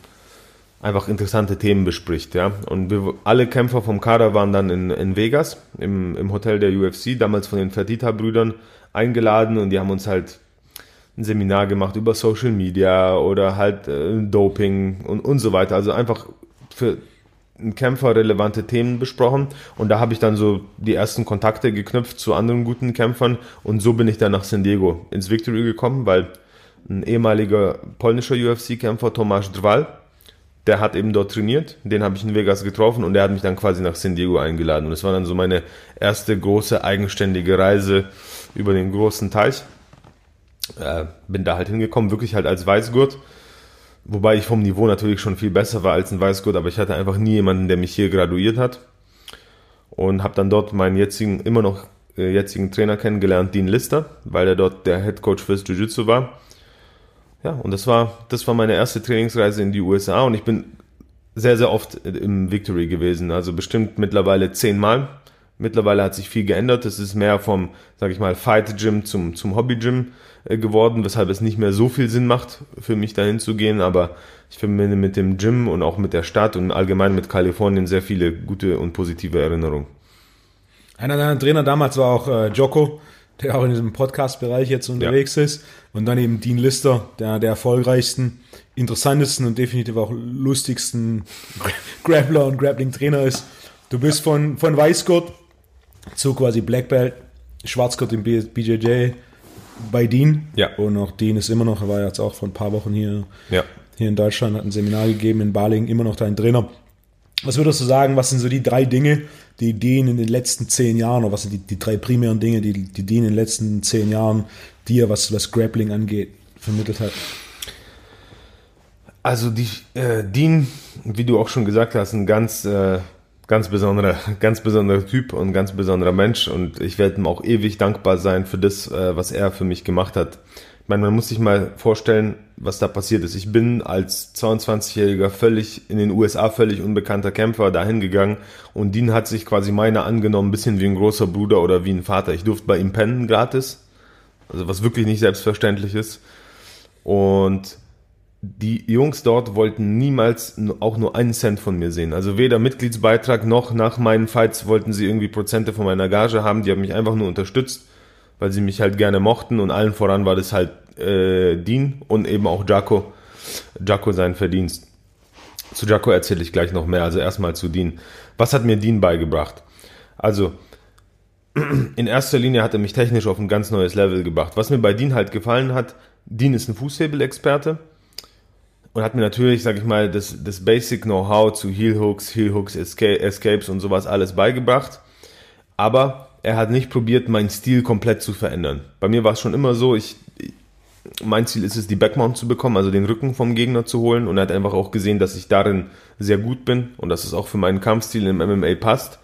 S2: einfach interessante Themen bespricht. Ja? Und wir, alle Kämpfer vom Kader waren dann in, in Vegas, im, im Hotel der UFC, damals von den Fertita-Brüdern eingeladen und die haben uns halt ein Seminar gemacht über Social Media oder halt äh, Doping und, und so weiter. Also einfach für einen Kämpfer relevante Themen besprochen und da habe ich dann so die ersten Kontakte geknüpft zu anderen guten Kämpfern und so bin ich dann nach San Diego ins Victory gekommen, weil ein ehemaliger polnischer UFC-Kämpfer, Tomasz Drwal, der hat eben dort trainiert, den habe ich in Vegas getroffen und der hat mich dann quasi nach San Diego eingeladen und es war dann so meine erste große eigenständige Reise über den großen Teich. Äh, bin da halt hingekommen, wirklich halt als Weißgurt, wobei ich vom Niveau natürlich schon viel besser war als ein Weißgurt, aber ich hatte einfach nie jemanden, der mich hier graduiert hat und habe dann dort meinen jetzigen, immer noch äh, jetzigen Trainer kennengelernt, Dean Lister, weil er dort der Head Coach fürs Jiu-Jitsu war ja, und das war, das war meine erste Trainingsreise in die USA und ich bin sehr, sehr oft im Victory gewesen. Also bestimmt mittlerweile zehnmal. Mittlerweile hat sich viel geändert. Es ist mehr vom, sag ich mal, Fight Gym zum, zum Hobby Gym äh, geworden, weshalb es nicht mehr so viel Sinn macht, für mich dahin zu gehen. Aber ich verbinde mit dem Gym und auch mit der Stadt und allgemein mit Kalifornien sehr viele gute und positive Erinnerungen.
S1: Einer deiner Trainer damals war auch äh, Joko der auch in diesem Podcast-Bereich jetzt unterwegs ja. ist. Und dann eben Dean Lister, der der erfolgreichsten, interessantesten und definitiv auch lustigsten Grappler und Grappling-Trainer ist. Du bist von, von Weißgurt zu quasi Black Belt, Schwarzgurt im BJJ bei Dean.
S2: Ja.
S1: Und auch Dean ist immer noch, er war jetzt auch vor ein paar Wochen hier,
S2: ja.
S1: hier in Deutschland, hat ein Seminar gegeben in Baling, immer noch dein Trainer. Was würdest du sagen, was sind so die drei Dinge, die Dean in den letzten zehn Jahren, oder was sind die, die drei primären Dinge, die, die Dean in den letzten zehn Jahren dir, was, was Grappling angeht, vermittelt hat?
S2: Also die äh, Dean, wie du auch schon gesagt hast, ein ganz, äh, ganz besonderer, ganz besonderer Typ und ganz besonderer Mensch und ich werde ihm auch ewig dankbar sein für das, äh, was er für mich gemacht hat. Ich meine, man muss sich mal vorstellen, was da passiert ist. Ich bin als 22-Jähriger völlig in den USA völlig unbekannter Kämpfer dahin gegangen und Dean hat sich quasi meiner angenommen, ein bisschen wie ein großer Bruder oder wie ein Vater. Ich durfte bei ihm pennen gratis, also was wirklich nicht selbstverständlich ist. Und die Jungs dort wollten niemals auch nur einen Cent von mir sehen. Also weder Mitgliedsbeitrag noch nach meinen Fights wollten sie irgendwie Prozente von meiner Gage haben. Die haben mich einfach nur unterstützt weil sie mich halt gerne mochten und allen voran war das halt äh, Dean und eben auch Jaco. Jaco sein Verdienst. Zu Jaco erzähle ich gleich noch mehr, also erstmal zu Dean. Was hat mir Dean beigebracht? Also, in erster Linie hat er mich technisch auf ein ganz neues Level gebracht. Was mir bei Dean halt gefallen hat, Dean ist ein Fußhebel-Experte und hat mir natürlich, sag ich mal, das, das Basic Know-how zu Heel Hooks, Heel Hooks, Escapes und sowas alles beigebracht. Aber er hat nicht probiert, meinen Stil komplett zu verändern. Bei mir war es schon immer so, ich, mein Ziel ist es, die Backmount zu bekommen, also den Rücken vom Gegner zu holen. Und er hat einfach auch gesehen, dass ich darin sehr gut bin und dass es auch für meinen Kampfstil im MMA passt.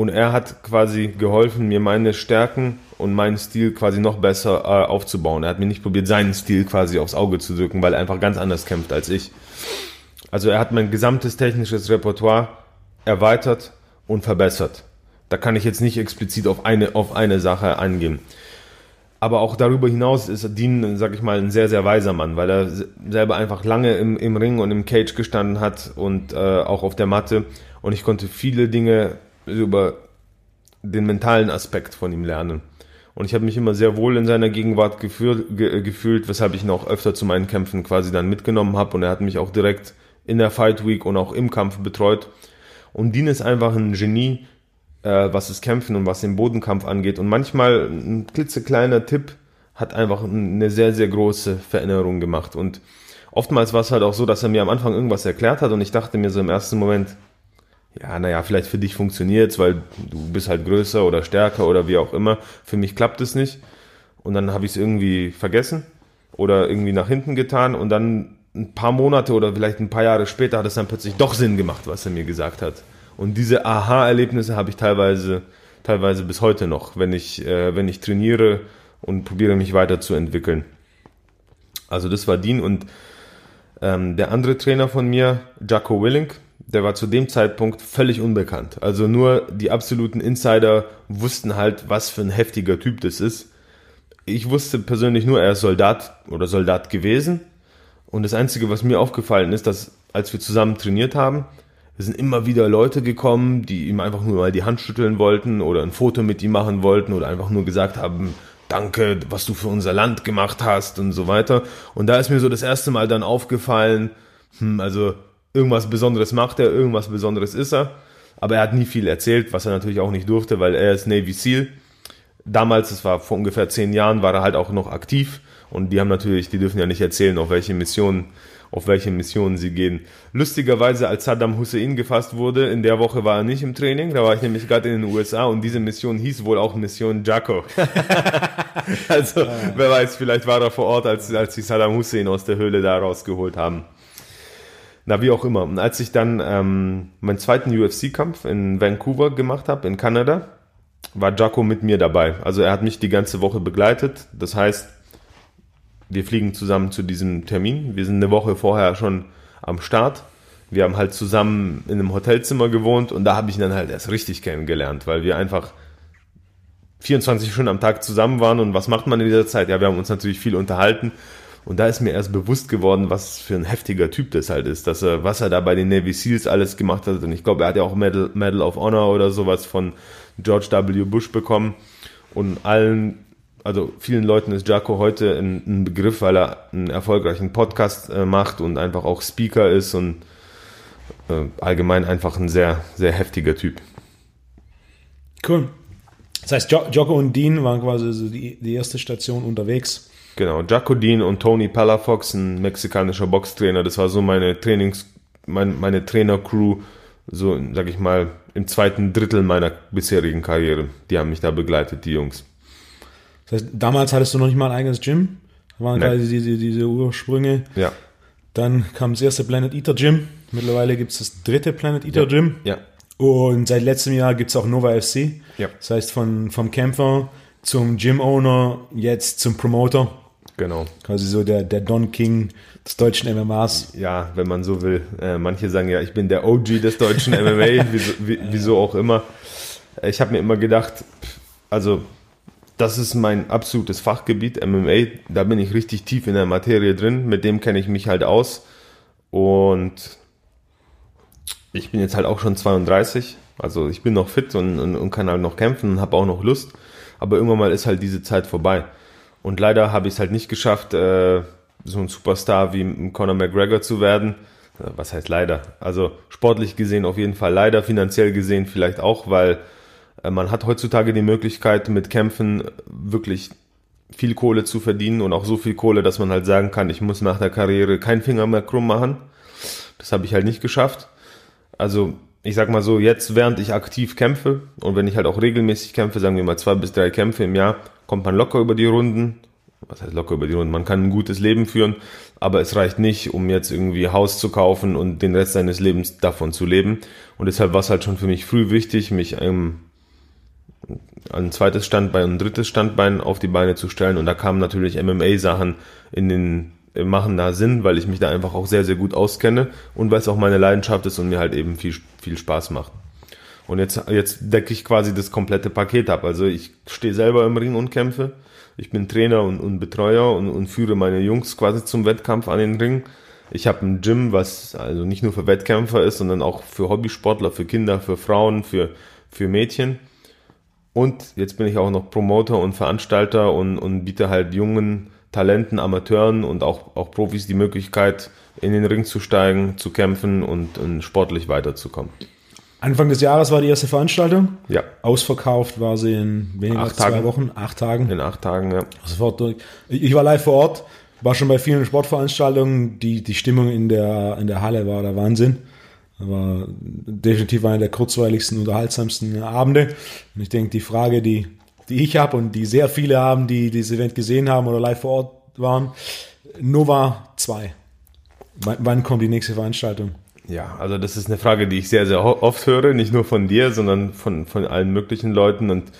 S2: Und er hat quasi geholfen, mir meine Stärken und meinen Stil quasi noch besser äh, aufzubauen. Er hat mir nicht probiert, seinen Stil quasi aufs Auge zu drücken, weil er einfach ganz anders kämpft als ich. Also er hat mein gesamtes technisches Repertoire erweitert und verbessert. Da kann ich jetzt nicht explizit auf eine, auf eine Sache angehen. Aber auch darüber hinaus ist Dean, sag ich mal, ein sehr, sehr weiser Mann, weil er selber einfach lange im, im Ring und im Cage gestanden hat und äh, auch auf der Matte. Und ich konnte viele Dinge über den mentalen Aspekt von ihm lernen. Und ich habe mich immer sehr wohl in seiner Gegenwart gefühlt, ge, gefühlt, weshalb ich ihn auch öfter zu meinen Kämpfen quasi dann mitgenommen habe. Und er hat mich auch direkt in der Fight Week und auch im Kampf betreut. Und Dean ist einfach ein Genie, äh, was das Kämpfen und was den Bodenkampf angeht. Und manchmal ein klitzekleiner Tipp hat einfach eine sehr, sehr große Veränderung gemacht. Und oftmals war es halt auch so, dass er mir am Anfang irgendwas erklärt hat und ich dachte mir so im ersten Moment, ja, naja, vielleicht für dich funktioniert's, weil du bist halt größer oder stärker oder wie auch immer. Für mich klappt es nicht. Und dann habe ich es irgendwie vergessen oder irgendwie nach hinten getan und dann ein paar Monate oder vielleicht ein paar Jahre später hat es dann plötzlich doch Sinn gemacht, was er mir gesagt hat. Und diese Aha-Erlebnisse habe ich teilweise, teilweise bis heute noch, wenn ich, äh, wenn ich trainiere und probiere mich weiterzuentwickeln. Also das war Dean und ähm, der andere Trainer von mir, Jacko Willink, der war zu dem Zeitpunkt völlig unbekannt. Also nur die absoluten Insider wussten halt, was für ein heftiger Typ das ist. Ich wusste persönlich nur, er ist Soldat oder Soldat gewesen. Und das Einzige, was mir aufgefallen ist, dass als wir zusammen trainiert haben, sind immer wieder Leute gekommen, die ihm einfach nur mal die Hand schütteln wollten oder ein Foto mit ihm machen wollten oder einfach nur gesagt haben, danke, was du für unser Land gemacht hast und so weiter. Und da ist mir so das erste Mal dann aufgefallen, hm, also irgendwas Besonderes macht er, irgendwas Besonderes ist er. Aber er hat nie viel erzählt, was er natürlich auch nicht durfte, weil er ist Navy SEAL. Damals, das war vor ungefähr zehn Jahren, war er halt auch noch aktiv. Und die haben natürlich, die dürfen ja nicht erzählen, auf welche Missionen auf welche Missionen sie gehen. Lustigerweise, als Saddam Hussein gefasst wurde, in der Woche war er nicht im Training, da war ich nämlich gerade in den USA und diese Mission hieß wohl auch Mission Jaco. also, wer weiß, vielleicht war er vor Ort, als, als sie Saddam Hussein aus der Höhle da rausgeholt haben. Na, wie auch immer. Und als ich dann ähm, meinen zweiten UFC-Kampf in Vancouver gemacht habe, in Kanada, war Jaco mit mir dabei. Also er hat mich die ganze Woche begleitet. Das heißt, wir fliegen zusammen zu diesem Termin. Wir sind eine Woche vorher schon am Start. Wir haben halt zusammen in einem Hotelzimmer gewohnt und da habe ich ihn dann halt erst richtig kennengelernt, weil wir einfach 24 Stunden am Tag zusammen waren und was macht man in dieser Zeit? Ja, wir haben uns natürlich viel unterhalten und da ist mir erst bewusst geworden, was für ein heftiger Typ das halt ist, dass er, was er da bei den Navy Seals alles gemacht hat und ich glaube, er hat ja auch Medal, Medal of Honor oder sowas von George W. Bush bekommen und allen also vielen Leuten ist Jaco heute ein, ein, Begriff, weil er einen erfolgreichen Podcast äh, macht und einfach auch Speaker ist und äh, allgemein einfach ein sehr, sehr heftiger Typ.
S1: Cool. Das heißt, jo Jocko und Dean waren quasi so die, die erste Station unterwegs.
S2: Genau, Jocko Dean und Tony Palafox, ein mexikanischer Boxtrainer. Das war so meine Trainings, mein, meine Trainer-Crew, so, sag ich mal, im zweiten Drittel meiner bisherigen Karriere. Die haben mich da begleitet, die Jungs.
S1: Das heißt, damals hattest du noch nicht mal ein eigenes Gym. Da waren quasi diese, diese Ursprünge.
S2: Ja.
S1: Dann kam das erste Planet Eater Gym. Mittlerweile gibt es das dritte Planet Eater
S2: ja.
S1: Gym.
S2: Ja.
S1: Und seit letztem Jahr gibt es auch Nova FC.
S2: Ja.
S1: Das heißt, von, vom Kämpfer zum Gym-Owner, jetzt zum Promoter.
S2: Genau.
S1: Quasi so der, der Don King des deutschen MMAs.
S2: Ja, wenn man so will. Äh, manche sagen ja, ich bin der OG des deutschen MMA, wieso, wieso auch immer. Ich habe mir immer gedacht, also das ist mein absolutes Fachgebiet, MMA. Da bin ich richtig tief in der Materie drin. Mit dem kenne ich mich halt aus. Und ich bin jetzt halt auch schon 32. Also ich bin noch fit und, und, und kann halt noch kämpfen und habe auch noch Lust. Aber irgendwann mal ist halt diese Zeit vorbei. Und leider habe ich es halt nicht geschafft, äh, so ein Superstar wie Conor McGregor zu werden. Was heißt leider? Also sportlich gesehen auf jeden Fall leider, finanziell gesehen vielleicht auch, weil äh, man hat heutzutage die Möglichkeit, mit Kämpfen wirklich viel Kohle zu verdienen und auch so viel Kohle, dass man halt sagen kann, ich muss nach der Karriere keinen Finger mehr krumm machen. Das habe ich halt nicht geschafft. Also ich sag mal so, jetzt während ich aktiv kämpfe und wenn ich halt auch regelmäßig kämpfe, sagen wir mal zwei bis drei Kämpfe im Jahr, kommt man locker über die Runden. Was heißt locker über die Runden? Man kann ein gutes Leben führen, aber es reicht nicht, um jetzt irgendwie Haus zu kaufen und den Rest seines Lebens davon zu leben. Und deshalb war es halt schon für mich früh wichtig, mich ähm, ein zweites Standbein und ein drittes Standbein auf die Beine zu stellen. Und da kamen natürlich MMA-Sachen in den machen da Sinn, weil ich mich da einfach auch sehr, sehr gut auskenne und weil es auch meine Leidenschaft ist und mir halt eben viel, viel Spaß macht. Und jetzt, jetzt decke ich quasi das komplette Paket ab. Also ich stehe selber im Ring und kämpfe. Ich bin Trainer und, und Betreuer und, und führe meine Jungs quasi zum Wettkampf an den Ring. Ich habe ein Gym, was also nicht nur für Wettkämpfer ist, sondern auch für Hobbysportler, für Kinder, für Frauen, für, für Mädchen. Und jetzt bin ich auch noch Promoter und Veranstalter und, und biete halt jungen Talenten, Amateuren und auch, auch Profis die Möglichkeit, in den Ring zu steigen, zu kämpfen und, und sportlich weiterzukommen.
S1: Anfang des Jahres war die erste Veranstaltung.
S2: Ja.
S1: Ausverkauft war sie in weniger als zwei
S2: Tagen.
S1: Wochen, acht Tagen.
S2: In acht Tagen, ja.
S1: Sofort durch. Ich war live vor Ort, war schon bei vielen Sportveranstaltungen. Die, die Stimmung in der, in der Halle war der Wahnsinn. War definitiv einer der kurzweiligsten, unterhaltsamsten Abende. Und ich denke, die Frage, die, die ich habe und die sehr viele haben, die dieses Event gesehen haben oder live vor Ort waren, Nova 2. Wann, wann kommt die nächste Veranstaltung?
S2: Ja, also das ist eine Frage, die ich sehr, sehr oft höre, nicht nur von dir, sondern von, von allen möglichen Leuten. Und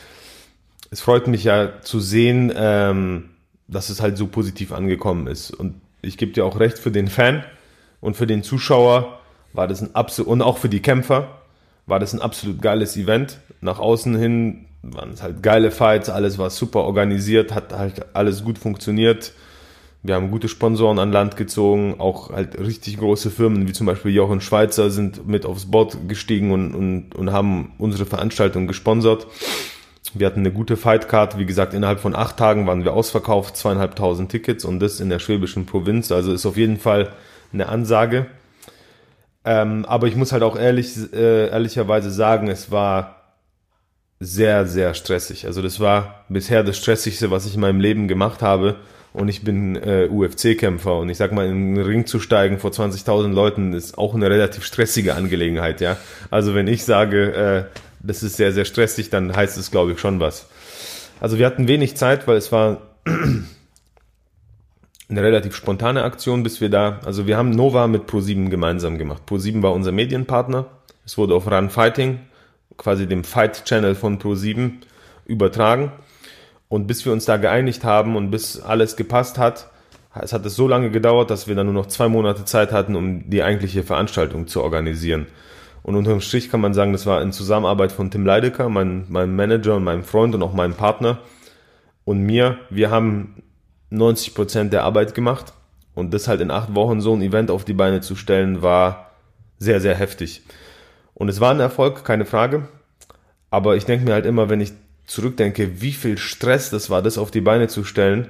S2: es freut mich ja zu sehen, ähm, dass es halt so positiv angekommen ist. Und ich gebe dir auch recht, für den Fan und für den Zuschauer war das ein absolut, und auch für die Kämpfer war das ein absolut geiles Event. Nach außen hin waren es halt geile Fights, alles war super organisiert, hat halt alles gut funktioniert. Wir haben gute Sponsoren an Land gezogen, auch halt richtig große Firmen, wie zum Beispiel Jochen Schweizer sind mit aufs Board gestiegen und, und, und haben unsere Veranstaltung gesponsert. Wir hatten eine gute Fightcard. Wie gesagt, innerhalb von acht Tagen waren wir ausverkauft, zweieinhalbtausend Tickets und das in der schwäbischen Provinz. Also ist auf jeden Fall eine Ansage. Ähm, aber ich muss halt auch ehrlich, äh, ehrlicherweise sagen, es war sehr, sehr stressig. Also das war bisher das Stressigste, was ich in meinem Leben gemacht habe. Und ich bin äh, UFC-Kämpfer und ich sag mal, in den Ring zu steigen vor 20.000 Leuten ist auch eine relativ stressige Angelegenheit, ja. Also wenn ich sage, äh, das ist sehr, sehr stressig, dann heißt es, glaube ich, schon was. Also wir hatten wenig Zeit, weil es war eine relativ spontane Aktion, bis wir da, also wir haben Nova mit Pro7 gemeinsam gemacht. Pro7 war unser Medienpartner. Es wurde auf Run Fighting, quasi dem Fight Channel von Pro7 übertragen. Und bis wir uns da geeinigt haben und bis alles gepasst hat, es hat es so lange gedauert, dass wir dann nur noch zwei Monate Zeit hatten, um die eigentliche Veranstaltung zu organisieren. Und unterm Strich kann man sagen, das war in Zusammenarbeit von Tim Leidecker, mein, meinem Manager und meinem Freund und auch meinem Partner und mir. Wir haben 90 Prozent der Arbeit gemacht und das halt in acht Wochen so ein Event auf die Beine zu stellen, war sehr, sehr heftig. Und es war ein Erfolg, keine Frage. Aber ich denke mir halt immer, wenn ich zurückdenke, wie viel Stress das war, das auf die Beine zu stellen,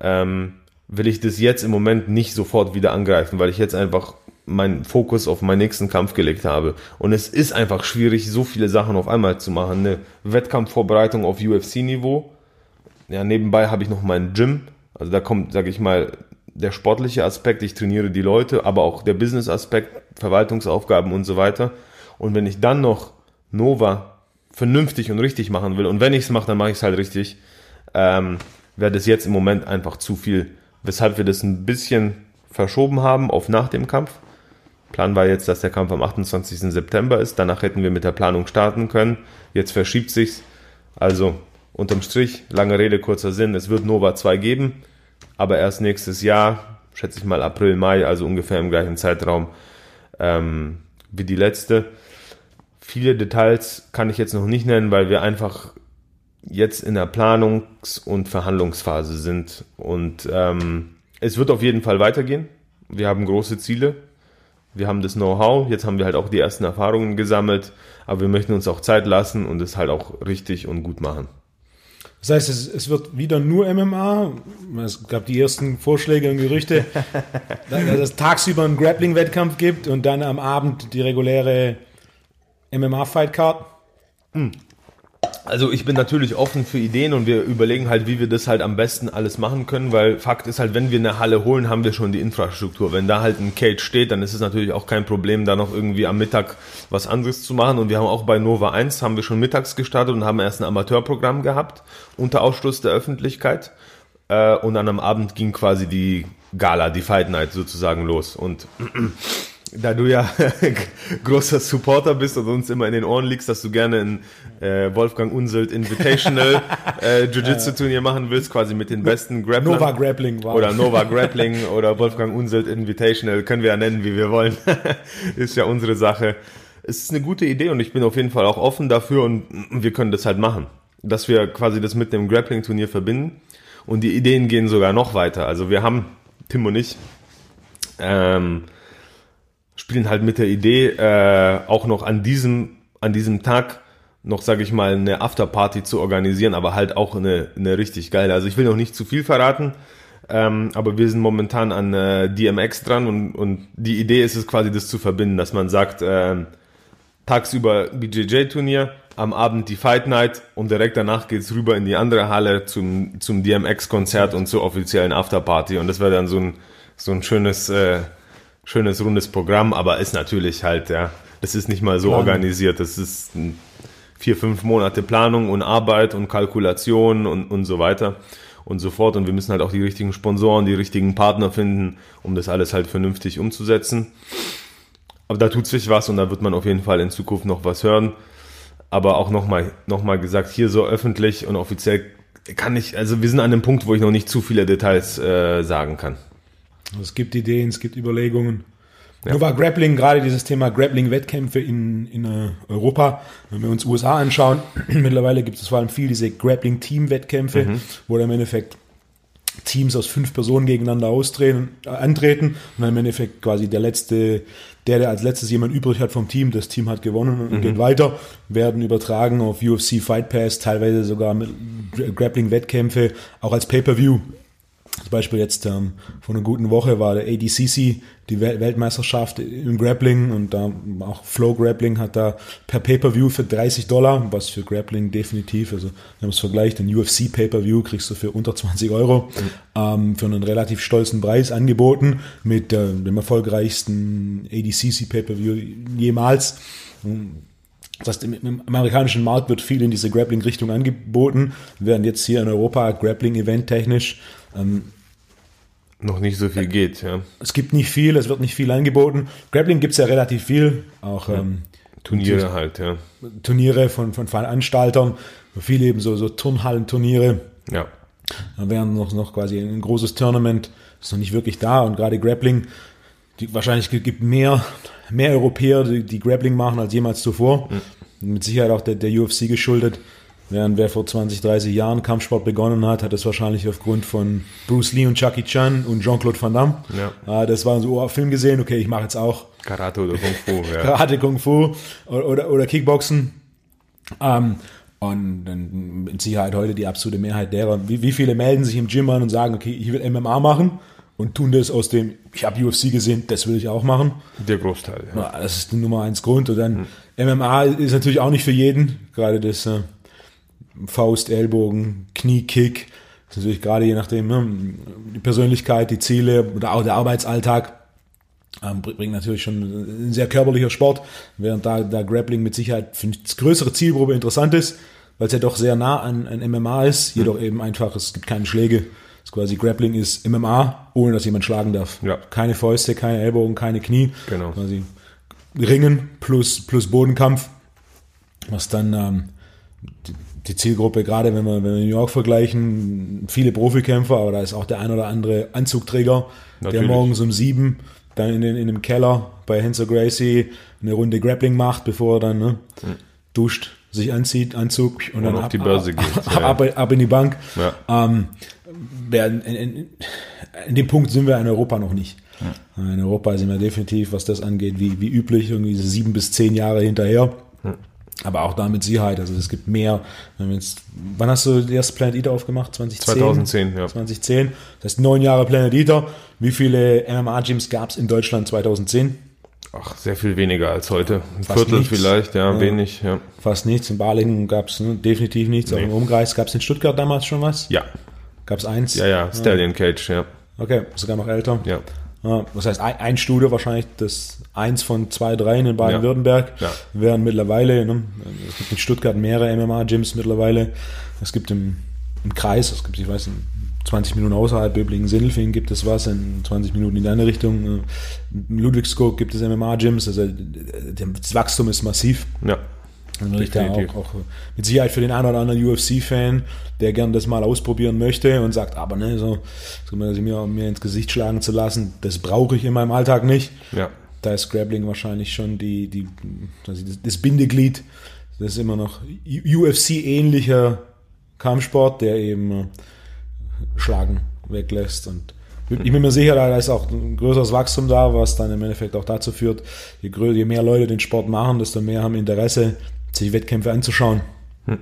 S2: ähm, will ich das jetzt im Moment nicht sofort wieder angreifen, weil ich jetzt einfach meinen Fokus auf meinen nächsten Kampf gelegt habe. Und es ist einfach schwierig, so viele Sachen auf einmal zu machen. Eine Wettkampfvorbereitung auf UFC-Niveau. Ja, nebenbei habe ich noch mein Gym. Also da kommt, sage ich mal, der sportliche Aspekt. Ich trainiere die Leute, aber auch der Business-Aspekt, Verwaltungsaufgaben und so weiter. Und wenn ich dann noch Nova vernünftig und richtig machen will, und wenn ich es mache, dann mache ich es halt richtig, ähm, wäre das jetzt im Moment einfach zu viel. Weshalb wir das ein bisschen verschoben haben auf nach dem Kampf. Plan war jetzt, dass der Kampf am 28. September ist. Danach hätten wir mit der Planung starten können. Jetzt verschiebt sich's. Also unterm Strich, lange Rede, kurzer Sinn. Es wird Nova 2 geben, aber erst nächstes Jahr, schätze ich mal April, Mai, also ungefähr im gleichen Zeitraum ähm, wie die letzte. Viele Details kann ich jetzt noch nicht nennen, weil wir einfach jetzt in der Planungs- und Verhandlungsphase sind. Und ähm, es wird auf jeden Fall weitergehen. Wir haben große Ziele. Wir haben das Know-how, jetzt haben wir halt auch die ersten Erfahrungen gesammelt, aber wir möchten uns auch Zeit lassen und es halt auch richtig und gut machen.
S1: Das heißt, es, es wird wieder nur MMA. Es gab die ersten Vorschläge und Gerüchte, dass es tagsüber einen Grappling-Wettkampf gibt und dann am Abend die reguläre MMA-Fight-Card.
S2: Hm. Also ich bin natürlich offen für Ideen und wir überlegen halt, wie wir das halt am besten alles machen können, weil Fakt ist halt, wenn wir eine Halle holen, haben wir schon die Infrastruktur. Wenn da halt ein Cage steht, dann ist es natürlich auch kein Problem, da noch irgendwie am Mittag was anderes zu machen. Und wir haben auch bei Nova 1 haben wir schon mittags gestartet und haben erst ein Amateurprogramm gehabt, unter Ausschluss der Öffentlichkeit. Äh, und dann am Abend ging quasi die Gala, die Fight Night sozusagen los. Und da du ja großer Supporter bist und uns immer in den Ohren liegst, dass du gerne ein äh, Wolfgang Unselt Invitational äh, Jiu-Jitsu-Turnier machen willst, quasi mit den besten
S1: Grapplern. Nova Grappling,
S2: wow. Oder Nova Grappling oder Wolfgang Unselt Invitational, können wir ja nennen, wie wir wollen. ist ja unsere Sache. Es ist eine gute Idee und ich bin auf jeden Fall auch offen dafür und wir können das halt machen. Dass wir quasi das mit dem Grappling-Turnier verbinden. Und die Ideen gehen sogar noch weiter. Also wir haben, Tim und ich, ähm, spielen halt mit der Idee, äh, auch noch an diesem, an diesem Tag noch, sage ich mal, eine Afterparty zu organisieren, aber halt auch eine, eine richtig geile. Also ich will noch nicht zu viel verraten, ähm, aber wir sind momentan an äh, DMX dran und, und die Idee ist es quasi, das zu verbinden, dass man sagt, äh, tagsüber BJJ-Turnier, am Abend die Fight Night und direkt danach geht's rüber in die andere Halle zum, zum DMX-Konzert und zur offiziellen Afterparty und das wäre dann so ein, so ein schönes äh, schönes, rundes Programm, aber ist natürlich halt, ja, das ist nicht mal so Plan. organisiert. Das ist vier, fünf Monate Planung und Arbeit und Kalkulation und, und so weiter und so fort. Und wir müssen halt auch die richtigen Sponsoren, die richtigen Partner finden, um das alles halt vernünftig umzusetzen. Aber da tut sich was und da wird man auf jeden Fall in Zukunft noch was hören. Aber auch nochmal noch mal gesagt, hier so öffentlich und offiziell kann ich, also wir sind an dem Punkt, wo ich noch nicht zu viele Details äh, sagen kann.
S1: Es gibt Ideen, es gibt Überlegungen. Ja. Nur war Grappling, gerade dieses Thema Grappling-Wettkämpfe in, in uh, Europa, wenn wir uns USA anschauen, mittlerweile gibt es vor allem viel diese Grappling-Team-Wettkämpfe, mhm. wo dann im Endeffekt Teams aus fünf Personen gegeneinander austreten, äh, antreten und dann im Endeffekt quasi der letzte, der, der als letztes jemand übrig hat vom Team, das Team hat gewonnen und mhm. geht weiter, werden übertragen auf UFC Fight Pass, teilweise sogar mit Grappling-Wettkämpfe, auch als Pay-Per-View zum Beispiel jetzt ähm, vor einer guten Woche war der ADCC, die Wel Weltmeisterschaft im Grappling und da auch Flow Grappling hat da per Pay-Per-View für 30 Dollar, was für Grappling definitiv, also wenn man es vergleicht, den UFC Pay-Per-View kriegst du für unter 20 Euro ähm, für einen relativ stolzen Preis angeboten mit äh, dem erfolgreichsten ADCC Pay-Per-View jemals. Das heißt, im, amerikanischen Markt wird viel in diese Grappling-Richtung angeboten, während jetzt hier in Europa Grappling-Event technisch ähm,
S2: noch nicht so viel geht, ja.
S1: Es gibt nicht viel, es wird nicht viel angeboten. Grappling gibt es ja relativ viel, auch ja. ähm,
S2: Turniere halt, ja.
S1: Turniere von, von Veranstaltern, viele eben so, so Turnhallenturniere.
S2: Ja.
S1: Dann wären noch, noch quasi ein großes Tournament, ist noch nicht wirklich da und gerade Grappling, die, wahrscheinlich gibt mehr, mehr Europäer, die, die Grappling machen als jemals zuvor. Mhm. Mit Sicherheit auch der, der UFC geschuldet. Während wer vor 20, 30 Jahren Kampfsport begonnen hat, hat es wahrscheinlich aufgrund von Bruce Lee und Jackie Chan und Jean-Claude Van Damme. Ja. Das war so oh, Film gesehen, okay, ich mache jetzt auch
S2: Karate oder Kung Fu.
S1: Ja. Karate, Kung Fu oder, oder, oder Kickboxen. Ähm, und dann mit Sicherheit heute die absolute Mehrheit derer. Wie, wie viele melden sich im Gym an und sagen, okay, ich will MMA machen und tun das aus dem, ich habe UFC gesehen, das will ich auch machen.
S2: Der Großteil,
S1: ja. Das ist die Nummer eins Grund. Und dann hm. MMA ist natürlich auch nicht für jeden, gerade das äh, Faust, Ellbogen, Knie, Kick. Das ist natürlich gerade je nachdem, ne, die Persönlichkeit, die Ziele oder auch der Arbeitsalltag ähm, bringt natürlich schon ein sehr körperlicher Sport, während da, da Grappling mit Sicherheit für das größere Zielgruppe interessant ist, weil es ja doch sehr nah an, an MMA ist, jedoch mhm. eben einfach, es gibt keine Schläge. Es ist quasi Grappling ist MMA, ohne dass jemand schlagen darf.
S2: Ja.
S1: Keine Fäuste, keine Ellbogen, keine Knie.
S2: Genau.
S1: Quasi Ringen plus, plus Bodenkampf, was dann ähm, die Zielgruppe, gerade wenn wir, wenn wir New York vergleichen, viele Profikämpfer, aber da ist auch der ein oder andere Anzugträger, Natürlich. der morgens um sieben dann in, den, in dem Keller bei Hansel Gracie eine Runde Grappling macht, bevor er dann ne, hm. duscht, sich anzieht, Anzug und, und dann
S2: auf ab, die Börse geht.
S1: Ab, ab, ab, in die Bank. Ja. Ähm, in, in, in, dem Punkt sind wir in Europa noch nicht. Ja. In Europa sind wir definitiv, was das angeht, wie, wie üblich, irgendwie sieben bis zehn Jahre hinterher. Hm. Aber auch da mit Sicherheit. Also es gibt mehr. Jetzt, wann hast du das erste Planet Eater aufgemacht? 2010?
S2: 2010, ja.
S1: 2010. Das heißt neun Jahre Planet Eater. Wie viele MMA-Gyms gab es in Deutschland 2010?
S2: Ach, sehr viel weniger als heute. Ein Fast Viertel nichts. vielleicht, ja, ja, wenig, ja.
S1: Fast nichts. In Balingen gab es ne, definitiv nichts. Nee. Auch im Umkreis gab es in Stuttgart damals schon was?
S2: Ja.
S1: Gab es eins?
S2: Ja, ja, Stallion Cage, ja.
S1: Okay, sogar noch älter.
S2: Ja.
S1: Das heißt, ein Studio wahrscheinlich das eins von zwei, dreien in Baden-Württemberg,
S2: ja.
S1: während mittlerweile, ne, es gibt in Stuttgart mehrere MMA-Gyms mittlerweile, es gibt im, im Kreis, es gibt, ich weiß nicht, 20 Minuten außerhalb Böblingen-Sindelfingen gibt es was, in 20 Minuten in die andere Richtung. In Ludwigsburg gibt es MMA-Gyms, also das Wachstum ist massiv.
S2: Ja.
S1: Würde ich da auch, auch, mit Sicherheit für den einen oder anderen UFC-Fan, der gern das mal ausprobieren möchte und sagt, aber ne, so, so mir, mir ins Gesicht schlagen zu lassen, das brauche ich in meinem Alltag nicht.
S2: Ja.
S1: Da ist Grappling wahrscheinlich schon die, die, das Bindeglied. Das ist immer noch UFC-ähnlicher Kampfsport, der eben äh, Schlagen weglässt und ich bin mir sicher, da ist auch ein größeres Wachstum da, was dann im Endeffekt auch dazu führt, je, größer, je mehr Leute den Sport machen, desto mehr haben Interesse, sich Wettkämpfe anzuschauen. Hm.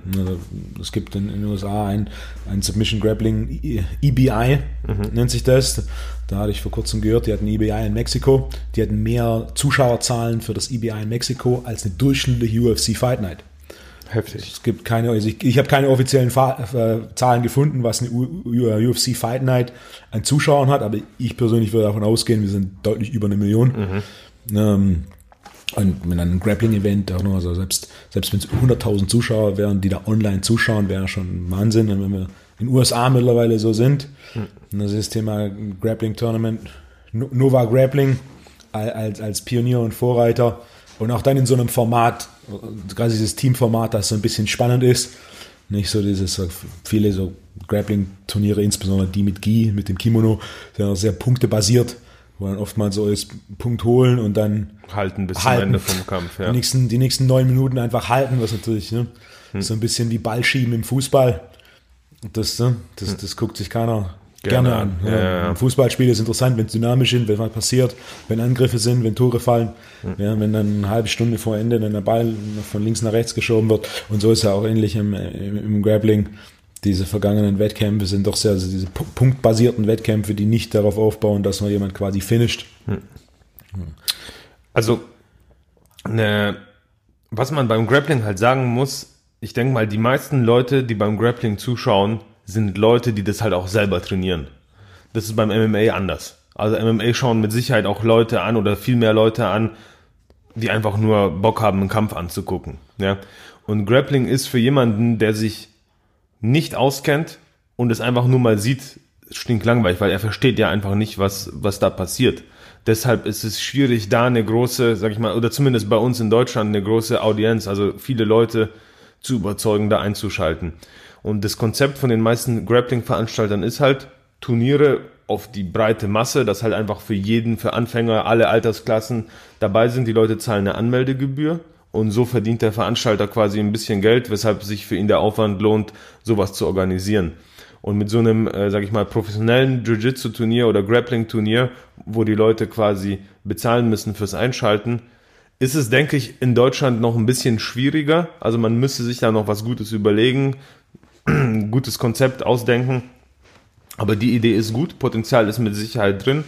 S1: Es gibt in, in den USA ein, ein Submission Grappling EBI, mhm. nennt sich das. Da hatte ich vor kurzem gehört, die hatten EBI in Mexiko. Die hatten mehr Zuschauerzahlen für das EBI in Mexiko als eine durchschnittliche UFC Fight Night.
S2: Heftig.
S1: Es gibt keine, also ich, ich habe keine offiziellen Fa äh, Zahlen gefunden, was eine UFC Fight Night an Zuschauern hat, aber ich persönlich würde davon ausgehen, wir sind deutlich über eine Million. Mhm. Ähm, und wenn dann ein Grappling-Event also selbst, selbst wenn es 100.000 Zuschauer wären, die da online zuschauen, wäre schon Wahnsinn. Und wenn wir in den USA mittlerweile so sind, mhm. das ist das Thema Grappling-Tournament, Nova Grappling als, als Pionier und Vorreiter und auch dann in so einem Format, quasi dieses Teamformat, das so ein bisschen spannend ist, Nicht so dieses, viele so Grappling-Turniere, insbesondere die mit Gi, mit dem Kimono, sind auch sehr punktebasiert, wo dann oftmals so ist, Punkt holen und dann
S2: Halten bis
S1: halten.
S2: zum Ende vom Kampf. Ja.
S1: die, nächsten, die nächsten neun Minuten einfach halten, was natürlich ne,
S2: Hm.
S1: so ein bisschen wie Ballschieben im Fußball. Das, ne, das, das guckt sich keiner
S2: Gerne
S1: gerne,
S2: an. Ja, ja, ja.
S1: Ein Fußballspiel ist interessant, wenn es dynamisch ist, wenn was passiert, wenn Angriffe sind, wenn Tore fallen,
S2: Hm.
S1: ja, wenn dann eine halbe Stunde vor Ende dann der Ball von links nach rechts geschoben wird. Und so ist ja auch ähnlich im, im, im Grappling. Diese vergangenen Wettkämpfe sind doch sehr, also diese pu- punktbasierten Wettkämpfe, die nicht darauf aufbauen, dass man jemand quasi finisht.
S2: Also, ne, was man beim Grappling halt sagen muss, ich denke mal, die meisten Leute, die beim Grappling zuschauen, sind Leute, die das halt auch selber trainieren. Das ist beim MMA anders. Also MMA schauen mit Sicherheit auch Leute an oder viel mehr Leute an, die einfach nur Bock haben, einen Kampf anzugucken. Ja? Und Grappling ist für jemanden, der sich nicht auskennt und es einfach nur mal sieht, stinklangweilig, weil er versteht ja einfach nicht, was, was da passiert. Deshalb ist es schwierig, da eine große, sag ich mal, oder zumindest bei uns in Deutschland eine große Audienz, also viele Leute zu überzeugen, da einzuschalten. Und das Konzept von den meisten Grappling-Veranstaltern ist halt Turniere auf die breite Masse, dass halt einfach für jeden, für Anfänger, alle Altersklassen dabei sind. Die Leute zahlen eine Anmeldgebühr und so verdient der Veranstalter quasi ein bisschen Geld, weshalb sich für ihn der Aufwand lohnt, sowas zu organisieren. Und mit so einem, äh, sag ich mal, professionellen Jiu-Jitsu-Turnier oder Grappling-Turnier, wo die Leute quasi bezahlen müssen fürs Einschalten, ist es, denke ich, in Deutschland noch ein bisschen schwieriger. Also man müsste sich da noch was Gutes überlegen, ein gutes Konzept ausdenken. Aber die Idee ist gut, Potenzial ist mit Sicherheit drin.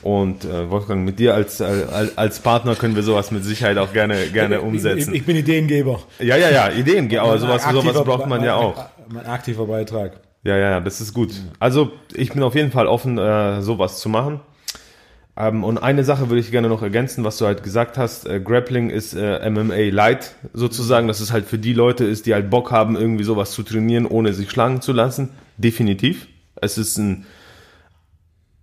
S2: Und äh, Wolfgang, mit dir als, als, als Partner können wir sowas mit Sicherheit auch gerne, gerne umsetzen.
S1: Ich, ich bin Ideengeber.
S2: ja, ja, ja, Ideen, aber sowas, sowas braucht man ja auch.
S1: Mein aktiver Beitrag.
S2: Ja, ja, ja, das ist gut. Also ich bin auf jeden Fall offen, äh, sowas zu machen. Ähm, und eine Sache würde ich gerne noch ergänzen, was du halt gesagt hast. Äh, Grappling ist äh, MMA Light sozusagen, dass es halt für die Leute ist, die halt Bock haben, irgendwie sowas zu trainieren, ohne sich schlagen zu lassen. Definitiv. Es ist ein,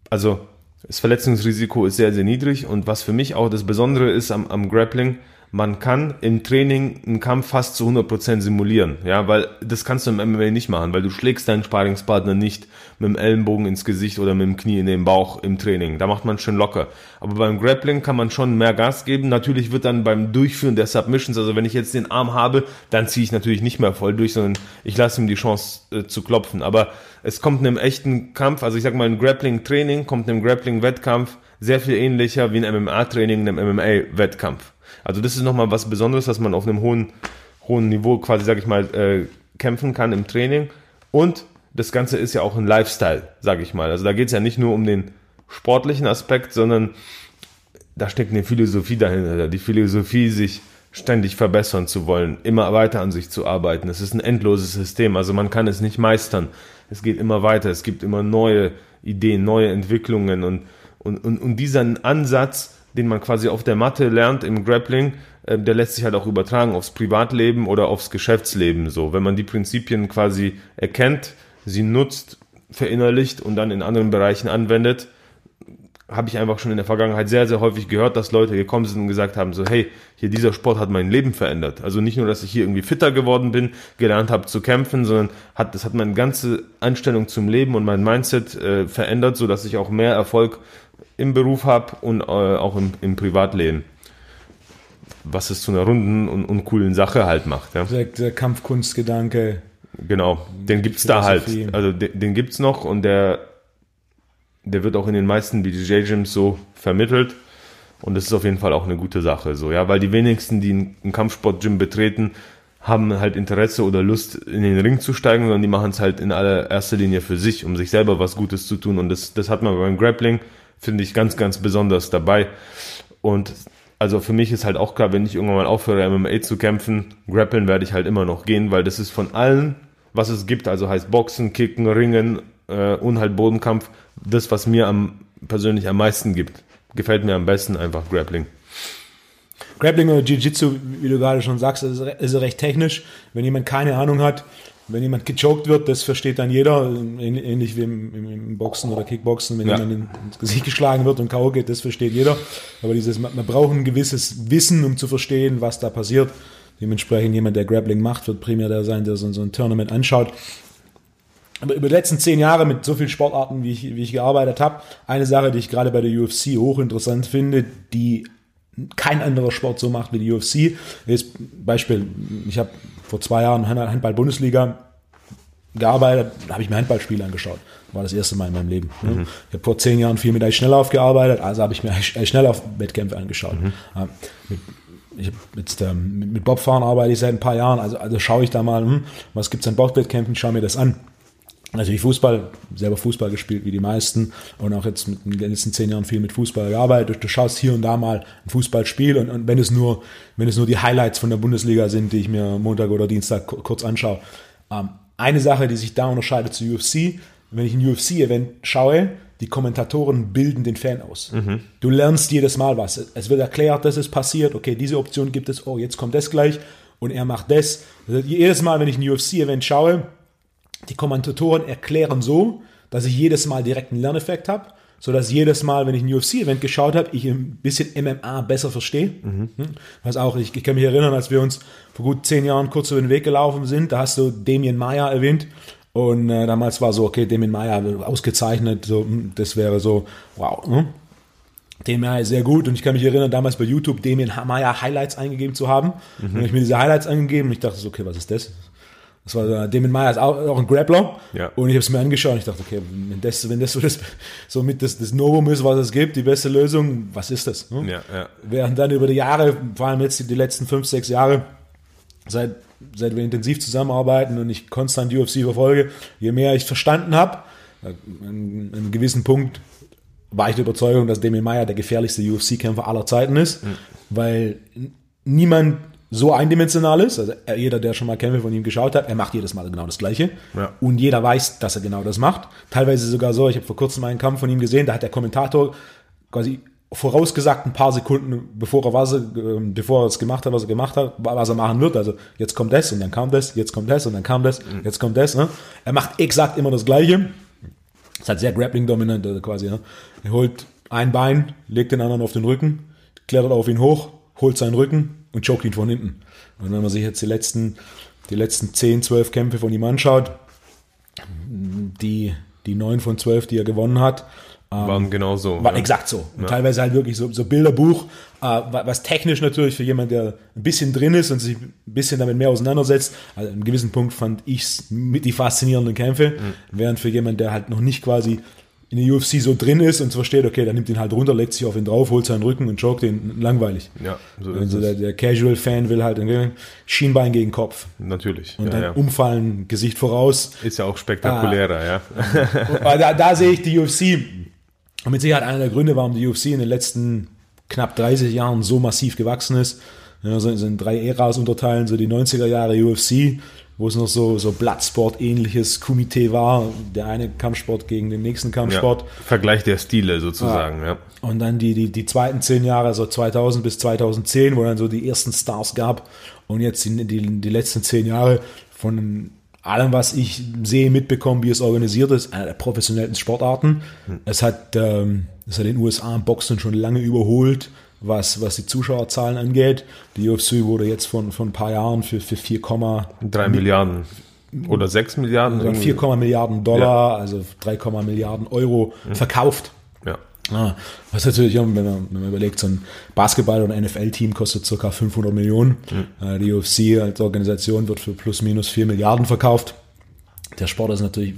S2: also das Verletzungsrisiko ist sehr, sehr niedrig. Und was für mich auch das Besondere ist am, am Grappling, man kann im Training einen Kampf fast zu 100% simulieren. Ja, weil das kannst du im MMA nicht machen, weil du schlägst deinen Sparingspartner nicht mit dem Ellenbogen ins Gesicht oder mit dem Knie in den Bauch im Training. Da macht man schön locker. Aber beim Grappling kann man schon mehr Gas geben. Natürlich wird dann beim Durchführen der Submissions, also wenn ich jetzt den Arm habe, dann ziehe ich natürlich nicht mehr voll durch, sondern ich lasse ihm die Chance äh, zu klopfen. Aber es kommt in einem echten Kampf, also ich sag mal, ein Grappling-Training kommt in einem Grappling-Wettkampf sehr viel ähnlicher wie ein MMA-Training in einem MMA-Wettkampf. Also das ist nochmal was Besonderes, dass man auf einem hohen, hohen Niveau quasi, sag ich mal, äh, kämpfen kann im Training. Und das Ganze ist ja auch ein Lifestyle, sag ich mal. Also da geht es ja nicht nur um den sportlichen Aspekt, sondern da steckt eine Philosophie dahinter. Die Philosophie, sich ständig verbessern zu wollen, immer weiter an sich zu arbeiten. Es ist ein endloses System, also man kann es nicht meistern. Es geht immer weiter, es gibt immer neue Ideen, neue Entwicklungen und, und, und, und diesen Ansatz, den man quasi auf der Matte lernt im Grappling, äh, der lässt sich halt auch übertragen aufs Privatleben oder aufs Geschäftsleben so. Wenn man die Prinzipien quasi erkennt, sie nutzt, verinnerlicht und dann in anderen Bereichen anwendet, habe ich einfach schon in der Vergangenheit sehr, sehr häufig gehört, dass Leute gekommen sind und gesagt haben, so, hey, hier dieser Sport hat mein Leben verändert. Also nicht nur, dass ich hier irgendwie fitter geworden bin, gelernt habe zu kämpfen, sondern hat, das hat meine ganze Einstellung zum Leben und mein Mindset äh, verändert, so dass ich auch mehr Erfolg im Beruf habe und äh, auch im, im Privatleben. Was es zu einer runden und, und coolen Sache halt macht. Ja.
S1: Der, der Kampfkunstgedanke.
S2: Genau, den gibt's da halt. Also den, den gibt's noch und der, der wird auch in den meisten BJJ-Gyms so vermittelt. Und das ist auf jeden Fall auch eine gute Sache, so, ja, weil die wenigsten, die einen Kampfsport-Gym betreten, haben halt Interesse oder Lust, in den Ring zu steigen, sondern die machen es halt in allererster Linie für sich, um sich selber was Gutes zu tun. Und das, das hat man beim Grappling, finde ich, ganz, ganz besonders dabei. Und also für mich ist halt auch klar, wenn ich irgendwann mal aufhöre, MMA zu kämpfen, grappeln werde ich halt immer noch gehen, weil das ist von allen, was es gibt, also heißt Boxen, Kicken, Ringen äh, und Bodenkampf, das, was mir am, persönlich am meisten gibt. Gefällt mir am besten einfach Grappling.
S1: Grappling oder Jiu-Jitsu, wie du gerade schon sagst, ist, ist recht technisch. Wenn jemand keine Ahnung hat, wenn jemand gechoked wird, das versteht dann jeder, ähn- ähnlich wie im, im, Boxen oder Kickboxen, wenn
S2: Ja.
S1: jemand in- ins Gesicht geschlagen wird und K.O. geht, das versteht jeder. Aber dieses, man man braucht ein gewisses Wissen, um zu verstehen, was da passiert. Dementsprechend jemand, der Grappling macht, wird primär der sein, der so, so ein Tournament anschaut. Aber über die letzten zehn Jahre mit so vielen Sportarten, wie ich, wie ich gearbeitet habe, eine Sache, die ich gerade bei der UFC hochinteressant finde, die kein anderer Sport so macht wie die UFC, ist Beispiel, ich habe vor zwei Jahren Handball-Bundesliga gearbeitet, da habe ich mir Handballspiele angeschaut. War das erste Mal in meinem Leben. Mhm. Ich habe vor zehn Jahren viel mit Eisschnelllauf gearbeitet, also habe ich mir Eisschnelllauf-Wettkämpfe angeschaut. Mhm. Mit, ich jetzt ähm, mit Bobfahren arbeite ich seit ein paar Jahren, also, also schaue ich da mal, hm, was gibt es an Bobwettkämpfen, schaue mir das an. Natürlich Fußball, selber Fußball gespielt wie die meisten und auch jetzt mit in den letzten zehn Jahren viel mit Fußball gearbeitet. Du schaust hier und da mal ein Fußballspiel und, und wenn es nur, wenn es nur die Highlights von der Bundesliga sind, die ich mir Montag oder Dienstag kurz anschaue. Ähm, eine Sache, die sich da unterscheidet zu UFC, wenn ich ein UFC-Event schaue, die Kommentatoren bilden den Fan aus. Mhm. Du lernst jedes Mal was. Es wird erklärt, das ist passiert, okay, diese Option gibt es, oh, jetzt kommt das gleich und er macht das. Also jedes Mal, wenn ich ein UFC-Event schaue, die Kommentatoren erklären so, dass ich jedes Mal direkt einen Lerneffekt habe, sodass jedes Mal, wenn ich ein UFC-Event geschaut habe, ich ein bisschen MMA besser verstehe. Mhm. Was auch, ich, ich kann mich erinnern, als wir uns vor gut zehn Jahren kurz über den Weg gelaufen sind, da hast du Damien Maya erwähnt. Und äh, damals war so, okay, Damien Maya ausgezeichnet, so, hm, das wäre so, wow. Hm? Damien Maya ist sehr gut und ich kann mich erinnern, damals bei YouTube Damien Maya Highlights eingegeben zu haben. Mhm. Und ich mir diese Highlights eingegeben und ich dachte so, okay, was ist das? Das war äh, Damon Meyer ist auch, auch ein Grappler. Ja. Und ich habe es mir angeschaut und ich dachte, okay, wenn das, wenn das so, das, so mit das, das Novum ist, was es gibt, die beste Lösung, was ist das? Ne? Ja, ja. Während dann über die Jahre, vor allem jetzt die letzten fünf, sechs Jahre, seit, seit wir intensiv zusammenarbeiten und ich konstant UFC verfolge, je mehr ich verstanden habe, äh, an einem gewissen Punkt war ich der Überzeugung, dass Damien Meyer der gefährlichste UFC-Kämpfer aller Zeiten ist, mhm. weil niemand so eindimensional ist. Also jeder, der schon mal Kämpfe von ihm geschaut hat, er macht jedes Mal genau das Gleiche. Ja. Und jeder weiß, dass er genau das macht. Teilweise sogar so, ich habe vor kurzem einen Kampf von ihm gesehen, da hat der Kommentator quasi vorausgesagt ein paar Sekunden, bevor er, was, ähm, bevor er es gemacht hat, was er gemacht hat, was er machen wird. Also jetzt kommt das und dann kam das, jetzt kommt das und dann kam das, mhm. jetzt kommt das. Ne? Er macht exakt immer das Gleiche. Ist halt sehr Grappling-dominant also quasi. Ne? Er holt ein Bein, legt den anderen auf den Rücken, klettert auf ihn hoch, holt seinen Rücken, und choked ihn von hinten. Und wenn man sich jetzt die letzten, die letzten 10, 12 Kämpfe von ihm anschaut, die, die 9 von 12, die er gewonnen hat,
S2: ähm, waren genau so.
S1: War ja. exakt so. Ja. Teilweise halt wirklich so, so Bilderbuch, äh, was technisch natürlich für jemand, der ein bisschen drin ist und sich ein bisschen damit mehr auseinandersetzt. Also an einem gewissen Punkt fand ich es mit die faszinierenden Kämpfe, mhm. während für jemand, der halt noch nicht quasi in der UFC so drin ist und versteht, okay, dann nimmt ihn halt runter, legt sich auf ihn drauf, holt seinen Rücken und choked ihn langweilig. Ja, so also der, der Casual-Fan will halt Schienbein gegen Kopf.
S2: Natürlich.
S1: Und ja, dann ja. umfallen, Gesicht voraus.
S2: Ist ja auch spektakulärer, ah, ja.
S1: da, da sehe ich die UFC, und mit Sicherheit einer der Gründe, warum die UFC in den letzten knapp 30 Jahren so massiv gewachsen ist. Ja, so in drei Äras unterteilen, so die 90er Jahre UFC, wo es noch so, so Bloodsport-ähnliches Komitee war. Der eine Kampfsport gegen den nächsten Kampfsport. Ja,
S2: Vergleich der Stile sozusagen, ja. ja.
S1: Und dann die, die, die zweiten zehn Jahre, so 2000 bis 2010, wo dann so die ersten Stars gab. Und jetzt die, die, die letzten zehn Jahre von allem, was ich sehe, mitbekommen, wie es organisiert ist, einer der professionellsten Sportarten. Hm. Es hat, ähm, es hat den USA im Boxen schon lange überholt was, was die Zuschauerzahlen angeht. Die UFC wurde jetzt von, von ein paar Jahren für, für 4,3
S2: Milliarden oder 6 Milliarden.
S1: 4, also Milliarden Dollar, ja. also 3, Milliarden Euro mhm. verkauft. Ja. Ah, was natürlich, wenn man, wenn man überlegt, so ein Basketball- oder NFL-Team kostet ca. 500 Millionen. Mhm. Die UFC als Organisation wird für plus minus 4 Milliarden verkauft. Der Sport ist natürlich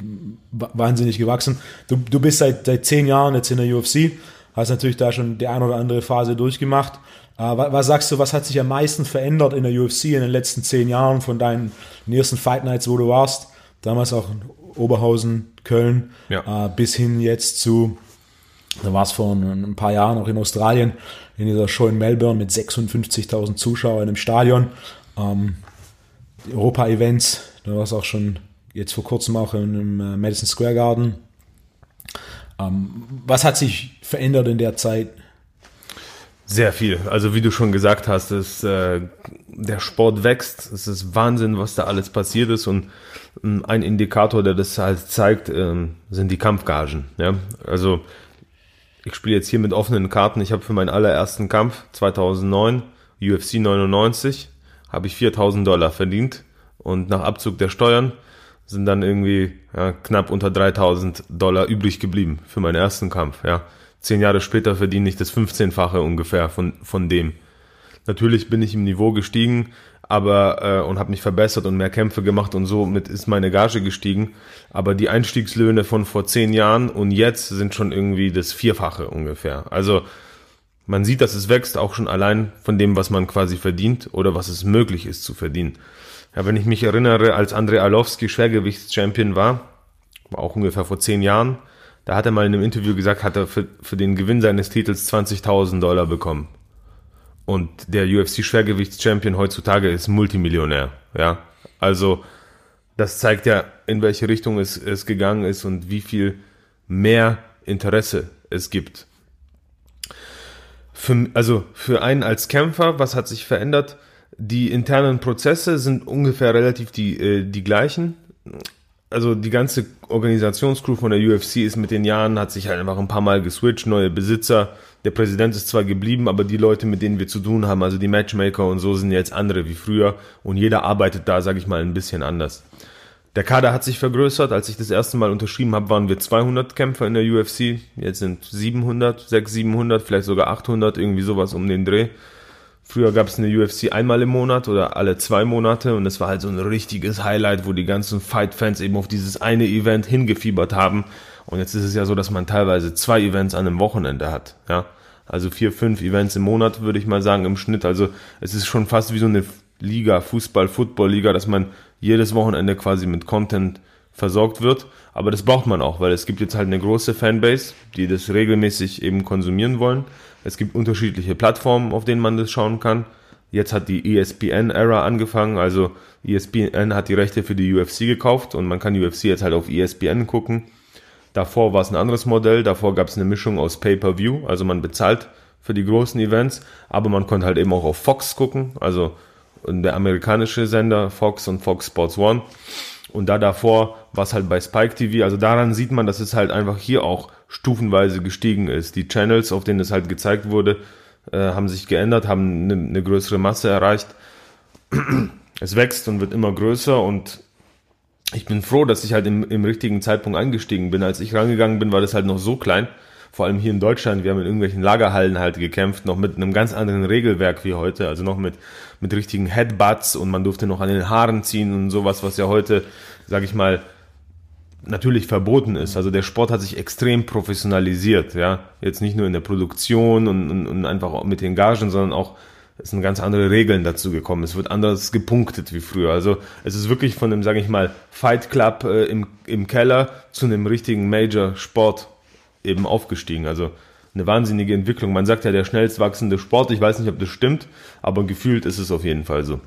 S1: wahnsinnig gewachsen. Du, du bist seit, seit zehn Jahren jetzt in der UFC hast natürlich da schon die eine oder andere Phase durchgemacht. Äh, was sagst du, was hat sich am meisten verändert in der UFC in den letzten zehn Jahren von deinen ersten Fight Nights, wo du warst? Damals auch in Oberhausen, Köln, ja. Äh, bis hin jetzt zu, da war es vor ein paar Jahren auch in Australien, in dieser Show in Melbourne mit 56.000 Zuschauern im Stadion. Ähm, Europa-Events, da war es auch schon jetzt vor kurzem auch im äh, Madison Square Garden was hat sich verändert in der Zeit?
S2: Sehr viel. Also wie du schon gesagt hast, ist, äh, der Sport wächst. Es ist Wahnsinn, was da alles passiert ist. Und äh, ein Indikator, der das halt zeigt, äh, sind die Kampfgagen. Ja? Also ich spiele jetzt hier mit offenen Karten. Ich habe für meinen allerersten Kampf 2009 UFC 99 habe ich 4000 Dollar verdient und nach Abzug der Steuern sind dann irgendwie ja, knapp unter 3000 Dollar übrig geblieben für meinen ersten Kampf. Ja. Zehn Jahre später verdiene ich das 15-fache ungefähr von, von dem. Natürlich bin ich im Niveau gestiegen, aber äh, und habe mich verbessert und mehr Kämpfe gemacht und somit ist meine Gage gestiegen. Aber die Einstiegslöhne von vor zehn Jahren und jetzt sind schon irgendwie das Vierfache ungefähr. Also man sieht, dass es wächst, auch schon allein von dem, was man quasi verdient oder was es möglich ist zu verdienen. Ja, wenn ich mich erinnere, als Andrei Arlovski Schwergewichtschampion war, auch ungefähr vor zehn Jahren, da hat er mal in einem Interview gesagt, hat er für, für den Gewinn seines Titels 20.000 Dollar bekommen. Und der UFC-Schwergewichtschampion heutzutage ist Multimillionär. Ja, also das zeigt ja, in welche Richtung es, es gegangen ist und wie viel mehr Interesse es gibt. Für, also für einen als Kämpfer, was hat sich verändert? Die internen Prozesse sind ungefähr relativ die, äh, die gleichen. Also die ganze Organisationscrew von der UFC ist mit den Jahren, hat sich halt einfach ein paar Mal geswitcht, neue Besitzer. Der Präsident ist zwar geblieben, aber die Leute, mit denen wir zu tun haben, also die Matchmaker und so, sind jetzt andere wie früher. Und jeder arbeitet da, sage ich mal, ein bisschen anders. Der Kader hat sich vergrößert. Als ich das erste Mal unterschrieben habe, waren wir 200 Kämpfer in der UFC. Jetzt sind 700, 600, 700, vielleicht sogar 800, irgendwie sowas um den Dreh. Früher gab es eine UFC einmal im Monat oder alle zwei Monate und es war halt so ein richtiges Highlight, wo die ganzen Fight-Fans eben auf dieses eine Event hingefiebert haben. Und jetzt ist es ja so, dass man teilweise zwei Events an einem Wochenende hat. Ja, also vier, fünf Events im Monat würde ich mal sagen im Schnitt. Also es ist schon fast wie so eine Liga, Fußball, Football-Liga, dass man jedes Wochenende quasi mit Content versorgt wird. Aber das braucht man auch, weil es gibt jetzt halt eine große Fanbase, die das regelmäßig eben konsumieren wollen. Es gibt unterschiedliche Plattformen, auf denen man das schauen kann. Jetzt hat die ESPN-Era angefangen, also ESPN hat die Rechte für die UFC gekauft und man kann UFC jetzt halt auf ESPN gucken. Davor war es ein anderes Modell, davor gab es eine Mischung aus Pay-per-View, also man bezahlt für die großen Events, aber man konnte halt eben auch auf Fox gucken, also der amerikanische Sender Fox und Fox Sports One. Und da davor war es halt bei Spike TV. Also daran sieht man, dass es halt einfach hier auch stufenweise gestiegen ist. Die Channels, auf denen es halt gezeigt wurde, äh, haben sich geändert, haben eine, eine größere Masse erreicht. Es wächst und wird immer größer und ich bin froh, dass ich halt im, im richtigen Zeitpunkt eingestiegen bin. Als ich rangegangen bin, war das halt noch so klein vor allem hier in Deutschland, wir haben in irgendwelchen Lagerhallen halt gekämpft, noch mit einem ganz anderen Regelwerk wie heute, also noch mit, mit richtigen Headbutts und man durfte noch an den Haaren ziehen und sowas, was ja heute, sag ich mal, natürlich verboten ist. Also der Sport hat sich extrem professionalisiert, ja. Jetzt nicht nur in der Produktion und, und, und einfach auch mit den Gagen, sondern auch es sind ganz andere Regeln dazu gekommen. Es wird anders gepunktet wie früher. Also es ist wirklich von einem, sage ich mal, Fight Club äh, im, im Keller zu einem richtigen Major Sport eben aufgestiegen. Also eine wahnsinnige Entwicklung. Man sagt ja der schnellst wachsende Sport. Ich weiß nicht, ob das stimmt, aber gefühlt ist es auf jeden Fall so.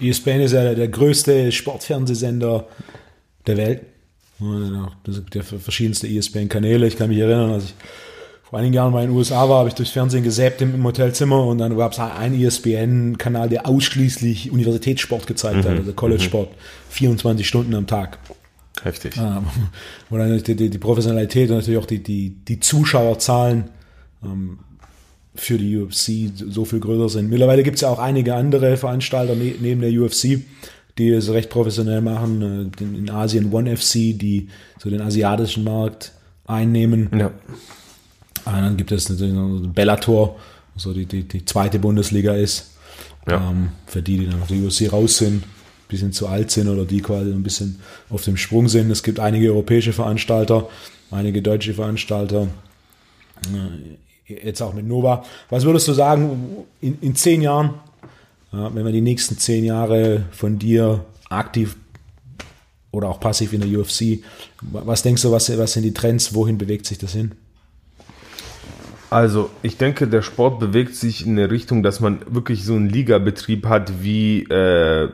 S1: ESPN ist ja der größte Sportfernsehsender der Welt. Es gibt ja verschiedenste ESPN-Kanäle. Ich kann mich erinnern, als ich vor einigen Jahren mal in den USA war, habe ich durchs Fernsehen gesäbt im, Hotelzimmer und dann gab es einen ESPN-Kanal, der ausschließlich Universitätssport gezeigt mhm. hat, also College-Sport, 24 Stunden am Tag.
S2: Heftig.
S1: Ähm, wo dann die, die, die, Professionalität und natürlich auch die, die, die Zuschauerzahlen ähm, für die UFC so viel größer sind. Mittlerweile gibt es ja auch einige andere Veranstalter ne, neben der UFC, die es recht professionell machen. Äh, in Asien One FC, die so den asiatischen Markt einnehmen. Ja. Und dann gibt es natürlich noch Bellator, so die, die, die zweite Bundesliga ist. Ja. Ähm, für die, die dann auf der UFC raus sind bisschen zu alt sind oder die quasi ein bisschen auf dem Sprung sind. Es gibt einige europäische Veranstalter, einige deutsche Veranstalter, äh, jetzt auch mit Nova. Was würdest du sagen, in, in zehn Jahren, wenn wir die nächsten zehn Jahre von dir aktiv oder auch passiv in der UFC, was denkst du, was, was sind die Trends, wohin bewegt sich das hin?
S2: Also, ich denke, der Sport bewegt sich in eine Richtung, dass man wirklich so einen Ligabetrieb hat wie äh,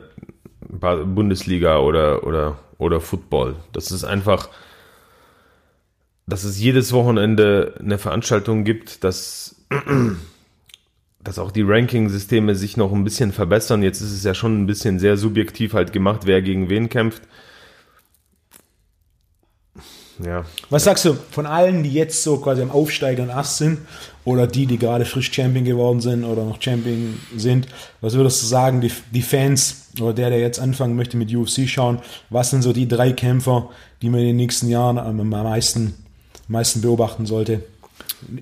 S2: Bundesliga oder, oder, oder Football. Das ist einfach, dass es jedes Wochenende eine Veranstaltung gibt, dass, dass auch die Ranking-Systeme sich noch ein bisschen verbessern. Jetzt ist es ja schon ein bisschen sehr subjektiv halt gemacht, wer gegen wen kämpft. Ja.
S1: Was sagst du von allen, die jetzt so quasi am aufsteigenden Ast sind oder die, die gerade frisch Champion geworden sind oder noch Champion sind, was würdest du sagen, die, die Fans oder der, der jetzt anfangen möchte mit UFC schauen, was sind so die drei Kämpfer, die man in den nächsten Jahren am, meisten, am meisten beobachten sollte?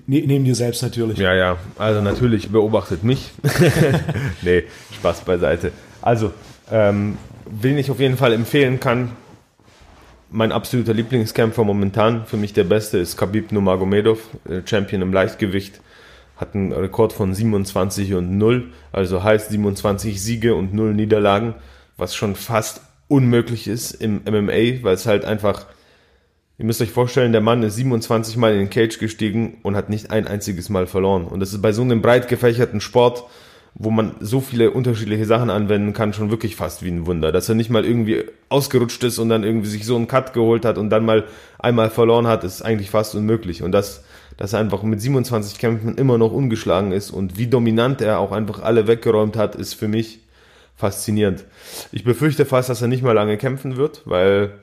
S1: Ne, neben dir selbst natürlich.
S2: Ja, ja, also natürlich beobachtet mich. nee, Spaß beiseite. Also, ähm, wen ich auf jeden Fall empfehlen kann, mein absoluter Lieblingskämpfer momentan, für mich der beste, ist Khabib Nurmagomedov, äh, Champion im Leichtgewicht. Hat einen Rekord von 27 und 0, also heißt 27 Siege und 0 Niederlagen, was schon fast unmöglich ist im MMA, weil es halt einfach, ihr müsst euch vorstellen, der Mann ist 27 Mal in den Cage gestiegen und hat nicht ein einziges Mal verloren. Und das ist bei so einem breit gefächerten Sport, wo man so viele unterschiedliche Sachen anwenden kann, schon wirklich fast wie ein Wunder. Dass er nicht mal irgendwie ausgerutscht ist und dann irgendwie sich so einen Cut geholt hat und dann mal einmal verloren hat, ist eigentlich fast unmöglich. Und dass, dass er einfach mit 27 Kämpfen immer noch ungeschlagen ist und wie dominant er auch einfach alle weggeräumt hat, ist für mich faszinierend. Ich befürchte fast, dass er nicht mal lange kämpfen wird, weil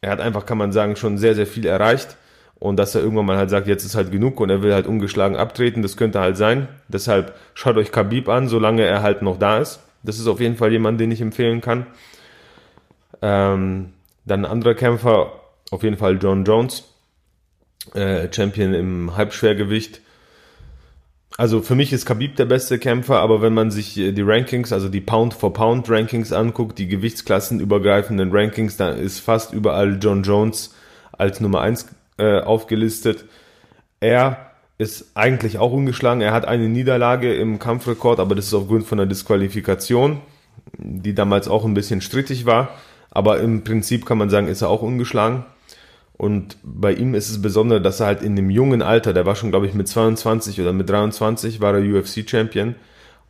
S2: er hat einfach, kann man sagen, schon sehr, sehr viel erreicht und dass er irgendwann mal halt sagt, jetzt ist halt genug und er will halt ungeschlagen abtreten, das könnte halt sein. Deshalb schaut euch Khabib an, solange er halt noch da ist. Das ist auf jeden Fall jemand, den ich empfehlen kann. Ähm, dann ein anderer Kämpfer, auf jeden Fall John Jones, äh, Champion im Halbschwergewicht. Also für mich ist Khabib der beste Kämpfer, aber wenn man sich die Rankings, also die Pound-for-Pound-Rankings anguckt, die gewichtsklassenübergreifenden Rankings, dann ist fast überall John Jones als Nummer 1 äh, aufgelistet. Er ist eigentlich auch ungeschlagen. Er hat eine Niederlage im Kampfrekord, aber das ist aufgrund von einer Disqualifikation, die damals auch ein bisschen strittig war. Aber im Prinzip kann man sagen, ist er auch ungeschlagen. Und bei ihm ist es besonders, dass er halt in dem jungen Alter, der war schon, glaube ich, mit 22 oder mit 23, war er UFC-Champion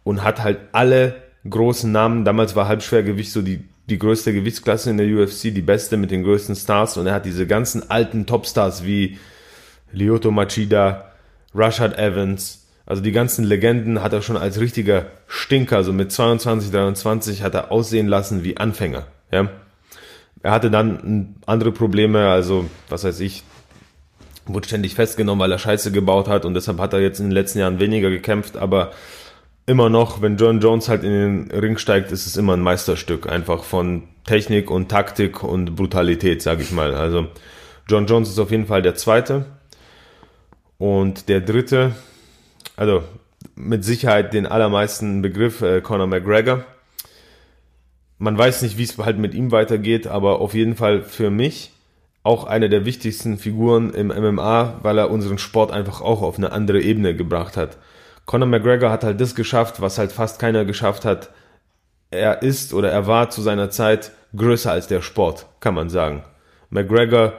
S2: und hat halt alle großen Namen, damals war Halbschwergewicht so die die größte Gewichtsklasse in der UFC, die beste mit den größten Stars. Und er hat diese ganzen alten Topstars wie Lyoto Machida, Rashad Evans, also die ganzen Legenden hat er schon als richtiger Stinker, so mit 22, 23 hat er aussehen lassen wie Anfänger, ja. Er hatte dann andere Probleme, also was weiß ich, wurde ständig festgenommen, weil er Scheiße gebaut hat und deshalb hat er jetzt in den letzten Jahren weniger gekämpft, aber immer noch, wenn John Jones halt in den Ring steigt, ist es immer ein Meisterstück, einfach von Technik und Taktik und Brutalität, sage ich mal. Also John Jones ist auf jeden Fall der zweite. Und der dritte, also mit Sicherheit den allermeisten Begriff äh, Conor McGregor. Man weiß nicht, wie es halt mit ihm weitergeht, aber auf jeden Fall für mich auch eine der wichtigsten Figuren im MMA, weil er unseren Sport einfach auch auf eine andere Ebene gebracht hat. Conor McGregor hat halt das geschafft, was halt fast keiner geschafft hat. Er ist oder er war zu seiner Zeit größer als der Sport, kann man sagen. McGregor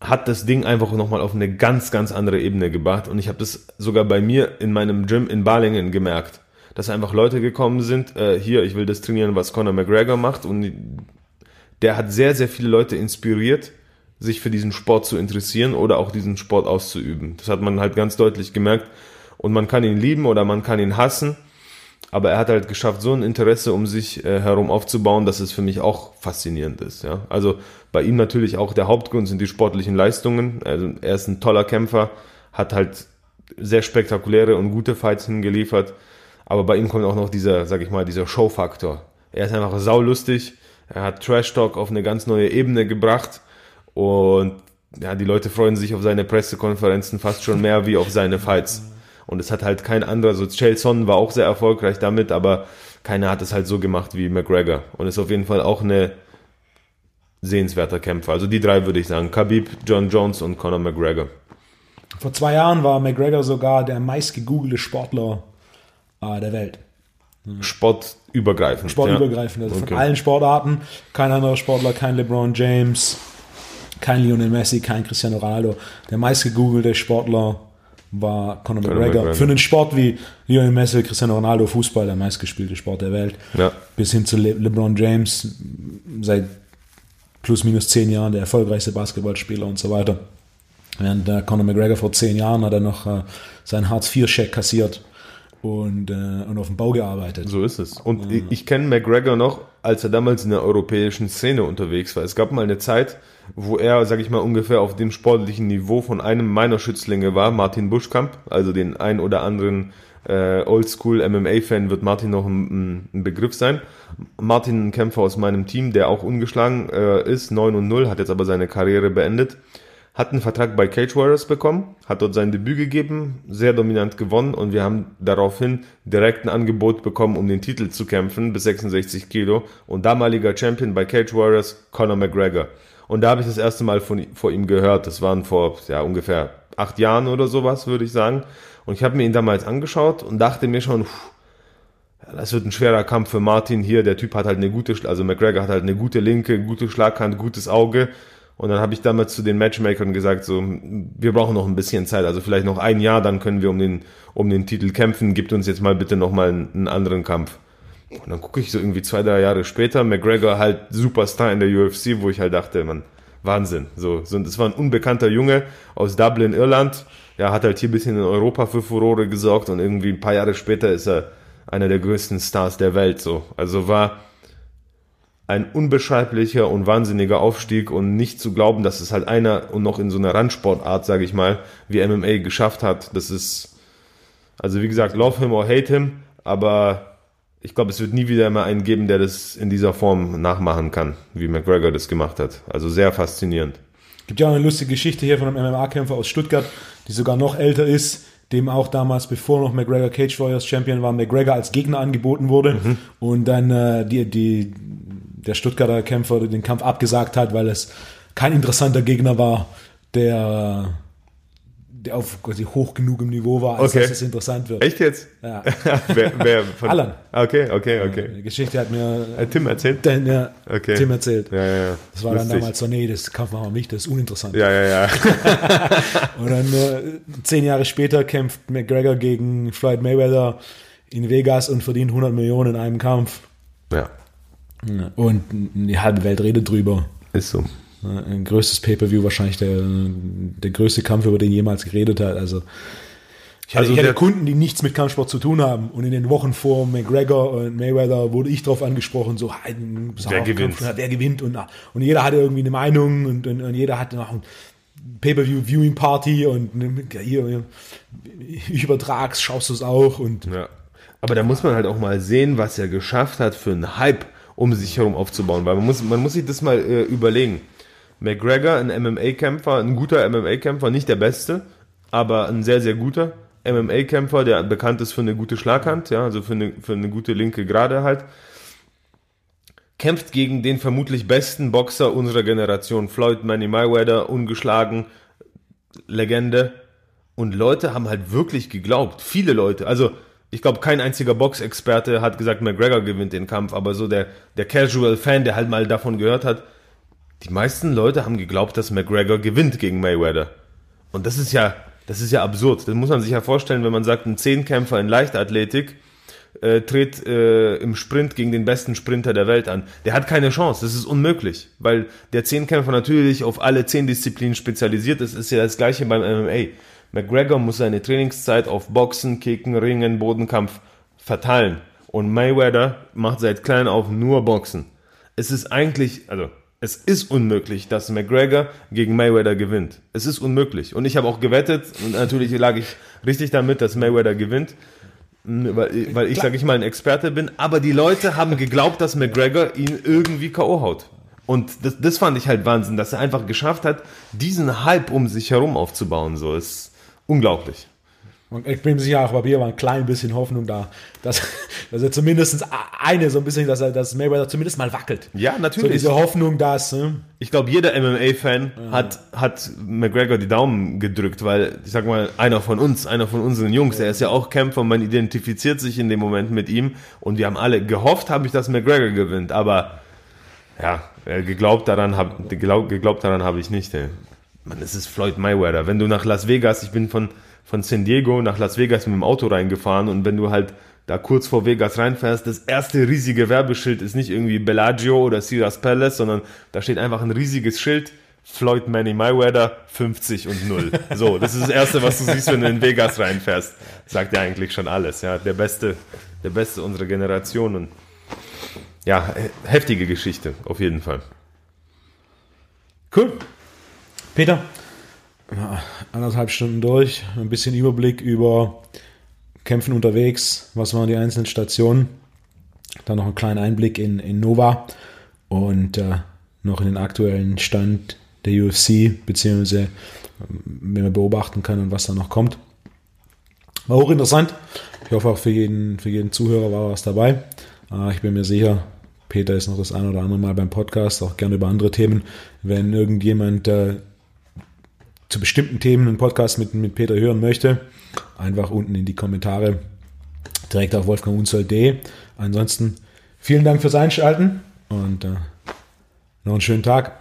S2: hat das Ding einfach nochmal auf eine ganz, ganz andere Ebene gebracht. Und ich habe das sogar bei mir in meinem Gym in Balingen gemerkt, dass einfach Leute gekommen sind, äh, hier, ich will das trainieren, was Conor McGregor macht. Und der hat sehr, sehr viele Leute inspiriert, sich für diesen Sport zu interessieren oder auch diesen Sport auszuüben. Das hat man halt ganz deutlich gemerkt. Und man kann ihn lieben oder man kann ihn hassen. Aber er hat halt geschafft, so ein Interesse um sich äh, herum aufzubauen, dass es für mich auch faszinierend ist. Ja? Also bei ihm natürlich auch der Hauptgrund sind die sportlichen Leistungen. Also er ist ein toller Kämpfer, hat halt sehr spektakuläre und gute Fights hingeliefert. Aber bei ihm kommt auch noch dieser, sag ich mal, dieser Show-Faktor. Er ist einfach saulustig. Er hat Trash Talk auf eine ganz neue Ebene gebracht. Und ja, die Leute freuen sich auf seine Pressekonferenzen fast schon mehr wie auf seine Fights. Und es hat halt kein anderer, so Chelson war auch sehr erfolgreich damit, aber keiner hat es halt so gemacht wie McGregor. Und ist auf jeden Fall auch eine sehenswerter Kämpfer. Also die drei würde ich sagen. Khabib, John Jones und Conor McGregor.
S1: Vor zwei Jahren war McGregor sogar der meist gegoogelte Sportler der Welt.
S2: Sportübergreifend.
S1: Sportübergreifend, also okay. von allen Sportarten. Kein anderer Sportler, kein LeBron James, kein Lionel Messi, kein Cristiano Ronaldo. Der meist gegoogelte Sportler war Conor McGregor. McGregor. Für einen Sport wie Lionel Messi, Cristiano Ronaldo, Fußball, der meistgespielte Sport der Welt, ja. bis hin zu Le LeBron James, seit plus minus zehn Jahren der erfolgreichste Basketballspieler und so weiter. Während äh, Conor McGregor vor zehn Jahren hat er noch äh, seinen Hartz-IV-Scheck kassiert und, äh, und auf dem Bau gearbeitet.
S2: So ist es. Und ich, ich kenne McGregor noch, als er damals in der europäischen Szene unterwegs war. Es gab mal eine Zeit, wo er, sag ich mal, ungefähr auf dem sportlichen Niveau von einem meiner Schützlinge war, Martin Buschkamp, also den ein oder anderen äh, Oldschool MMA-Fan wird Martin noch ein, ein, Begriff sein. Martin, ein Kämpfer aus meinem Team, der auch ungeschlagen äh, ist, 9 und 0, hat jetzt aber seine Karriere beendet hat einen Vertrag bei Cage Warriors bekommen, hat dort sein Debüt gegeben, sehr dominant gewonnen und wir haben daraufhin direkt ein Angebot bekommen, um den Titel zu kämpfen bis 66 Kilo und damaliger Champion bei Cage Warriors Conor McGregor. Und da habe ich das erste Mal von, vor ihm gehört. Das waren vor ja, ungefähr acht Jahren oder sowas, würde ich sagen. Und ich habe mir ihn damals angeschaut und dachte mir schon, pff, das wird ein schwerer Kampf für Martin hier. Der Typ hat halt eine gute, also McGregor hat halt eine gute Linke, gute Schlaghand, gutes Auge. Und dann habe ich damals zu den Matchmakern gesagt, so, wir brauchen noch ein bisschen Zeit, also vielleicht noch ein Jahr, dann können wir um den, um den Titel kämpfen, gibt uns jetzt mal bitte noch mal einen, einen anderen Kampf. Und dann gucke ich so irgendwie zwei, drei Jahre später, McGregor halt Superstar in der UFC, wo ich halt dachte, man, Wahnsinn. So, so, das war ein unbekannter Junge aus Dublin, Irland. Ja, hat halt hier ein bisschen in Europa für Furore gesorgt und irgendwie ein paar Jahre später ist er einer der größten Stars der Welt, so. Also war, ein unbeschreiblicher und wahnsinniger Aufstieg und nicht zu glauben, dass es halt einer und noch in so einer Randsportart, sage ich mal, wie MMA geschafft hat. Das ist, also wie gesagt, love him or hate him, aber ich glaube, es wird nie wieder mal einen geben, der das in dieser Form nachmachen kann, wie McGregor das gemacht hat. Also sehr faszinierend.
S1: Gibt ja auch eine lustige Geschichte hier von einem MMA-Kämpfer aus Stuttgart, die sogar noch älter ist, dem auch damals, bevor noch McGregor Cage Warriors Champion war, McGregor als Gegner angeboten wurde mhm. und dann äh, die, die der Stuttgarter Kämpfer den Kampf abgesagt hat, weil es kein interessanter Gegner war, der, der auf quasi hoch genug im Niveau war, als
S2: okay.
S1: dass es interessant wird.
S2: Echt jetzt?
S1: Ja.
S2: wer, wer von
S1: Alan.
S2: Okay, okay, okay.
S1: Die Geschichte hat mir
S2: äh, Tim erzählt.
S1: Den, ja,
S2: okay.
S1: Tim erzählt.
S2: Ja, ja, ja.
S1: Das war Lustig. dann damals so, nee, das Kampf machen wir nicht, das ist uninteressant.
S2: Ja, ja, ja.
S1: Und dann äh, zehn Jahre später kämpft McGregor gegen Floyd Mayweather in Vegas und verdient 100 Millionen in einem Kampf.
S2: Ja.
S1: Und die halbe Welt redet drüber.
S2: Ist so.
S1: Ein größtes Pay-Per-View wahrscheinlich der, der größte Kampf, über den jemals geredet hat. Also ich hatte, also ich hatte Kunden, die nichts mit Kampfsport zu tun haben. Und in den Wochen vor McGregor und Mayweather wurde ich darauf angesprochen, so,
S2: wer gewinnt?
S1: Kampf, wer gewinnt. Und, und jeder hatte irgendwie eine Meinung und, und, und jeder hatte noch ein Pay-Per-View-Viewing-Party und hier, ich übertrag's, schaust du es auch. Und
S2: ja. Aber da muss man halt auch mal sehen, was er geschafft hat für einen Hype um sich herum aufzubauen. Weil man muss, man muss sich das mal äh, überlegen. McGregor, ein MMA-Kämpfer, ein guter MMA-Kämpfer, nicht der beste, aber ein sehr, sehr guter MMA-Kämpfer, der bekannt ist für eine gute Schlaghand, ja, also für eine, für eine gute linke Gerade halt. Kämpft gegen den vermutlich besten Boxer unserer Generation, Floyd Manny Mayweather, ungeschlagen, Legende. Und Leute haben halt wirklich geglaubt, viele Leute, also ich glaube, kein einziger Boxexperte hat gesagt, McGregor gewinnt den Kampf, aber so der, der Casual-Fan, der halt mal davon gehört hat, die meisten Leute haben geglaubt, dass McGregor gewinnt gegen Mayweather. Und das ist ja, das ist ja absurd. Das muss man sich ja vorstellen, wenn man sagt, ein Zehnkämpfer in Leichtathletik äh, tritt äh, im Sprint gegen den besten Sprinter der Welt an. Der hat keine Chance, das ist unmöglich, weil der Zehnkämpfer natürlich auf alle zehn Disziplinen spezialisiert ist. Ist ja das gleiche beim MMA. McGregor muss seine Trainingszeit auf Boxen, Kicken, Ringen, Bodenkampf verteilen. Und Mayweather macht seit klein auf nur Boxen. Es ist eigentlich, also es ist unmöglich, dass McGregor gegen Mayweather gewinnt. Es ist unmöglich. Und ich habe auch gewettet, und natürlich lag ich richtig damit, dass Mayweather gewinnt, weil, weil ich, sage ich mal, ein Experte bin. Aber die Leute haben geglaubt, dass McGregor ihn irgendwie K.O. haut. Und das, das fand ich halt Wahnsinn, dass er einfach geschafft hat, diesen Hype um sich herum aufzubauen. So, es unglaublich.
S1: Ich bin sicher, auch bei mir war ein klein bisschen Hoffnung da, dass, dass er zumindest eine, so ein bisschen, dass er, dass Mayweather zumindest mal wackelt.
S2: Ja, natürlich. So
S1: diese Hoffnung, dass. Ne?
S2: Ich glaube, jeder MMA-Fan ja. hat, hat McGregor die Daumen gedrückt, weil, ich sag mal, einer von uns, einer von unseren Jungs, ja. er ist ja auch Kämpfer, man identifiziert sich in dem Moment mit ihm und wir haben alle gehofft, habe ich, dass McGregor gewinnt, aber ja, geglaubt daran habe geglaubt daran habe ich nicht. Ey. Man, es ist Floyd Mayweather. Wenn du nach Las Vegas, ich bin von, von San Diego nach Las Vegas mit dem Auto reingefahren und wenn du halt da kurz vor Vegas reinfährst, das erste riesige Werbeschild ist nicht irgendwie Bellagio oder Caesars Palace, sondern da steht einfach ein riesiges Schild, Floyd Manny Mayweather 50 und 0. So, das ist das Erste, was du siehst, wenn du in Vegas reinfährst. Sagt ja eigentlich schon alles. Ja, der Beste, der Beste unserer Generation. Ja, heftige Geschichte, auf jeden Fall.
S1: Cool. Peter, anderthalb Stunden durch, ein bisschen Überblick über Kämpfen unterwegs, was waren die einzelnen Stationen, dann noch einen kleinen Einblick in, in Nova und äh, noch in den aktuellen Stand der UFC, beziehungsweise wenn man beobachten kann und was da noch kommt. War hochinteressant. Ich hoffe auch für jeden, für jeden Zuhörer war was dabei. Äh, ich bin mir sicher, Peter ist noch das ein oder andere Mal beim Podcast, auch gerne über andere Themen. Wenn irgendjemand äh, zu bestimmten Themen einen Podcast mit, mit Peter hören möchte, einfach unten in die Kommentare direkt auf wolfgangunzold.de. Ansonsten vielen Dank fürs Einschalten und äh, noch einen schönen Tag.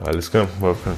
S2: Alles klar, Wolfgang.